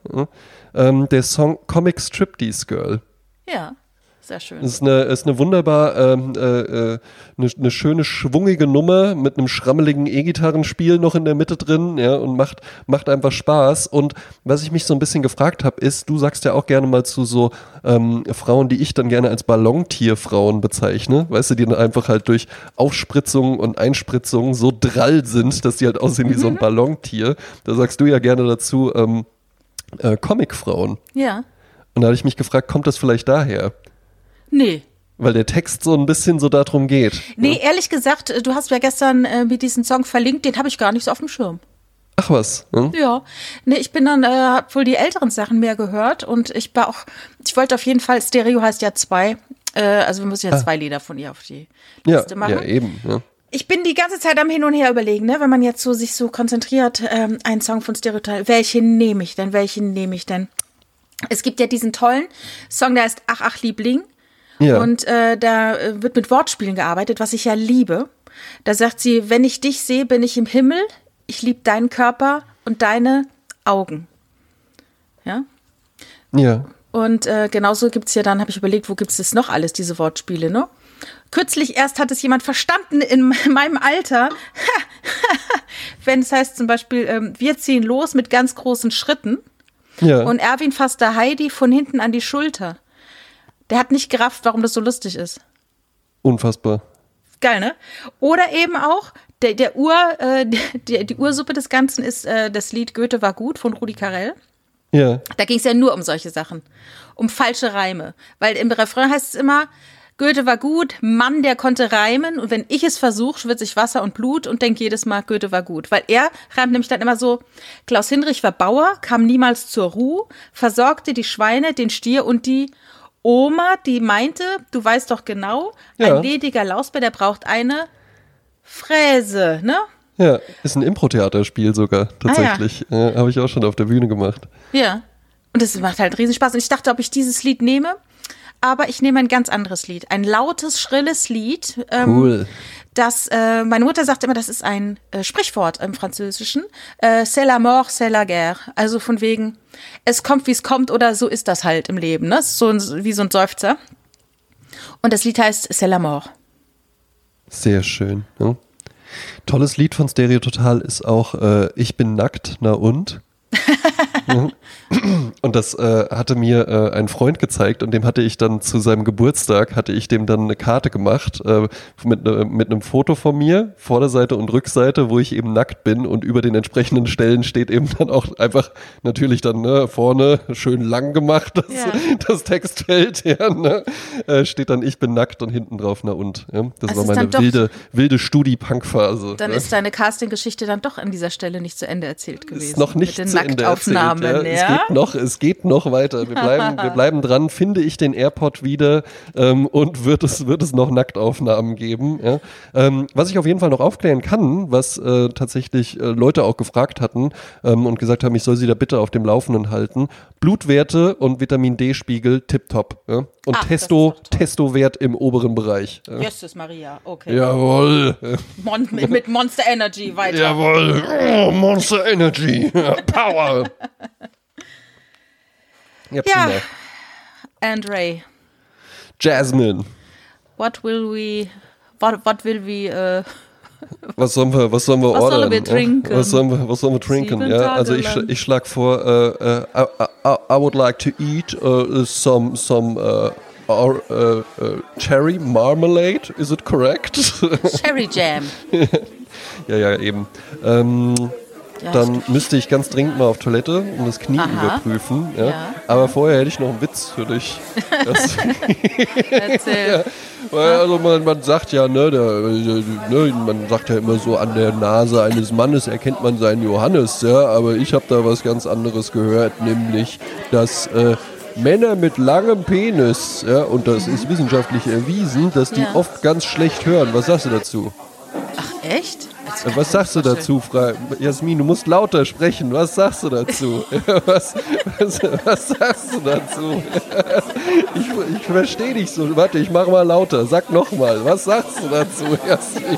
äh, der Song Comic Striptease Girl. Ja, sehr schön. Es ist eine, ist eine wunderbar, ähm, äh, äh, eine, eine schöne, schwungige Nummer mit einem schrammeligen E-Gitarrenspiel noch in der Mitte drin, ja, und macht, macht einfach Spaß. Und was ich mich so ein bisschen gefragt habe, ist, du sagst ja auch gerne mal zu so ähm, Frauen, die ich dann gerne als Ballontierfrauen bezeichne, weißt du, die dann einfach halt durch Aufspritzungen und Einspritzungen so drall sind, dass die halt aussehen wie so ein <laughs> Ballontier. Da sagst du ja gerne dazu, ähm, äh, Comicfrauen. Ja. Und da habe ich mich gefragt, kommt das vielleicht daher? Nee. Weil der Text so ein bisschen so darum geht. Nee, ehrlich gesagt, äh, du hast mir gestern äh, mit diesem Song verlinkt, den habe ich gar nicht so auf dem Schirm. Ach was. Hm? Ja, nee, ich bin dann, äh, hab wohl die älteren Sachen mehr gehört und ich war auch, ich wollte auf jeden Fall, Stereo heißt ja zwei, äh, also wir müssen ja zwei Lieder von ihr auf die Ja, Liste machen. ja, eben. Ja. ich bin die ganze Zeit am Hin und Her überlegen, ne? wenn man jetzt so sich so konzentriert, ähm, einen Song von Stereotype, welchen nehme ich denn, welchen nehme ich denn? Es gibt ja diesen tollen Song, der heißt Ach, ach, Liebling. Ja. Und äh, da äh, wird mit Wortspielen gearbeitet, was ich ja liebe. Da sagt sie, wenn ich dich sehe, bin ich im Himmel, ich liebe deinen Körper und deine Augen. Ja. Ja. Und äh, genauso gibt es ja dann, habe ich überlegt, wo gibt es das noch alles, diese Wortspiele, ne? Kürzlich erst hat es jemand verstanden in <laughs> meinem Alter, <laughs> wenn es heißt zum Beispiel, ähm, wir ziehen los mit ganz großen Schritten Ja. und Erwin fasst da Heidi von hinten an die Schulter. Der hat nicht gerafft, warum das so lustig ist. Unfassbar. Geil, ne? Oder eben auch, der, der Ur, äh, <laughs> die, die Ursuppe des Ganzen ist äh, das Lied Goethe war gut von Rudi Carell. Ja. Da ging es ja nur um solche Sachen. Um falsche Reime. Weil im Refrain heißt es immer, Goethe war gut, Mann, der konnte reimen. Und wenn ich es versuche, schwitze ich Wasser und Blut und denke jedes Mal, Goethe war gut. Weil er reimt nämlich dann immer so, Klaus Hinrich war Bauer, kam niemals zur Ruhe, versorgte die Schweine, den Stier und die Oma, die meinte, du weißt doch genau, Ja. ein lediger Lausbär, der braucht eine Fräse, ne? Ja, ist ein Impro-Theaterspiel sogar, Ah, ja. tatsächlich. Äh, Habe ich auch schon auf der Bühne gemacht. Ja. Und das macht halt riesen Spaß. Und ich dachte, ob ich dieses Lied nehme, aber ich nehme ein ganz anderes Lied. Ein lautes, schrilles Lied. Ähm, Cool. Das, äh, meine Mutter sagt immer, das ist ein äh, Sprichwort im Französischen. Äh, c'est la mort, c'est la guerre. Also von wegen, es kommt, wie es kommt oder so ist das halt im Leben. Ne? So ein, wie so ein Seufzer. Und das Lied heißt C'est la mort. Sehr schön. Ja. Tolles Lied von Stereo Total ist auch äh, Ich bin nackt, na und? Ja. und das äh, hatte mir äh, ein Freund gezeigt und dem hatte ich dann zu seinem Geburtstag, hatte ich dem dann eine Karte gemacht äh, mit, ne, mit einem Foto von mir, Vorderseite und Rückseite, wo ich eben nackt bin und über den entsprechenden Stellen steht eben dann auch einfach natürlich dann ne, vorne schön lang gemacht, das, Ja. das Textfeld, <laughs> ja, ne, äh, steht dann Ich bin nackt und hinten drauf, na und. Ja. Das Also war meine wilde, wilde Studi-Punk-Phase. Dann ja. ist deine Casting-Geschichte dann doch an dieser Stelle nicht zu Ende erzählt gewesen. ist noch nicht zu Erzählt, Nacktaufnahmen, ja. Es geht noch, es geht noch weiter. Wir bleiben, <laughs> wir bleiben dran. Finde ich den AirPod wieder ähm, und wird es, wird es noch Nacktaufnahmen geben. Ja. Ähm, was ich auf jeden Fall noch aufklären kann, was äh, tatsächlich äh, Leute auch gefragt hatten ähm, und gesagt haben, ich soll sie da bitte auf dem Laufenden halten. Blutwerte und Vitamin D-Spiegel tipptopp. Ja. Und Ach, Testo. Testowert im oberen Bereich. Ja. Jesus Maria, okay. Jawohl. Mon mit, mit Monster Energy weiter. Jawohl. Oh, Monster Energy. Power. <laughs> Ja, Ja. prima. And Ray, Jasmine. what will we, what, what will we, äh, Was sollen wir, was sollen wir Was ordern? sollen wir trinken? Was sollen wir, was sollen wir trinken? Ja, also ich, ich schlage vor, äh, äh, I, I, would like to eat uh, some, some uh, or, uh, uh, cherry marmalade. Is it correct? <laughs> Cherry Jam? <laughs> ja, ja, eben. Ähm, Ja, dann müsste ich ganz dringend mal auf Toilette und das Knie Aha. überprüfen. Ja? Ja. Aber vorher hätte ich noch einen Witz für dich. <laughs> <laughs> Erzähl. Weil, also man, man sagt ja, ne, der, ne, man sagt ja immer so, an der Nase eines Mannes erkennt man seinen Johannes, ja, aber ich habe da was ganz anderes gehört, nämlich, dass äh, Männer mit langem Penis, ja, und das ist wissenschaftlich erwiesen, dass die Ja. oft ganz schlecht hören. Was sagst du dazu? Ach, echt? Kann Äh, Was sagst du dazu, Fra Jasmin? Du musst lauter sprechen. Was sagst du dazu? <laughs> was, was, was sagst du dazu? <laughs> ich ich verstehe dich so. Warte, ich mache mal lauter. Sag noch mal. Was sagst du dazu, Jasmin?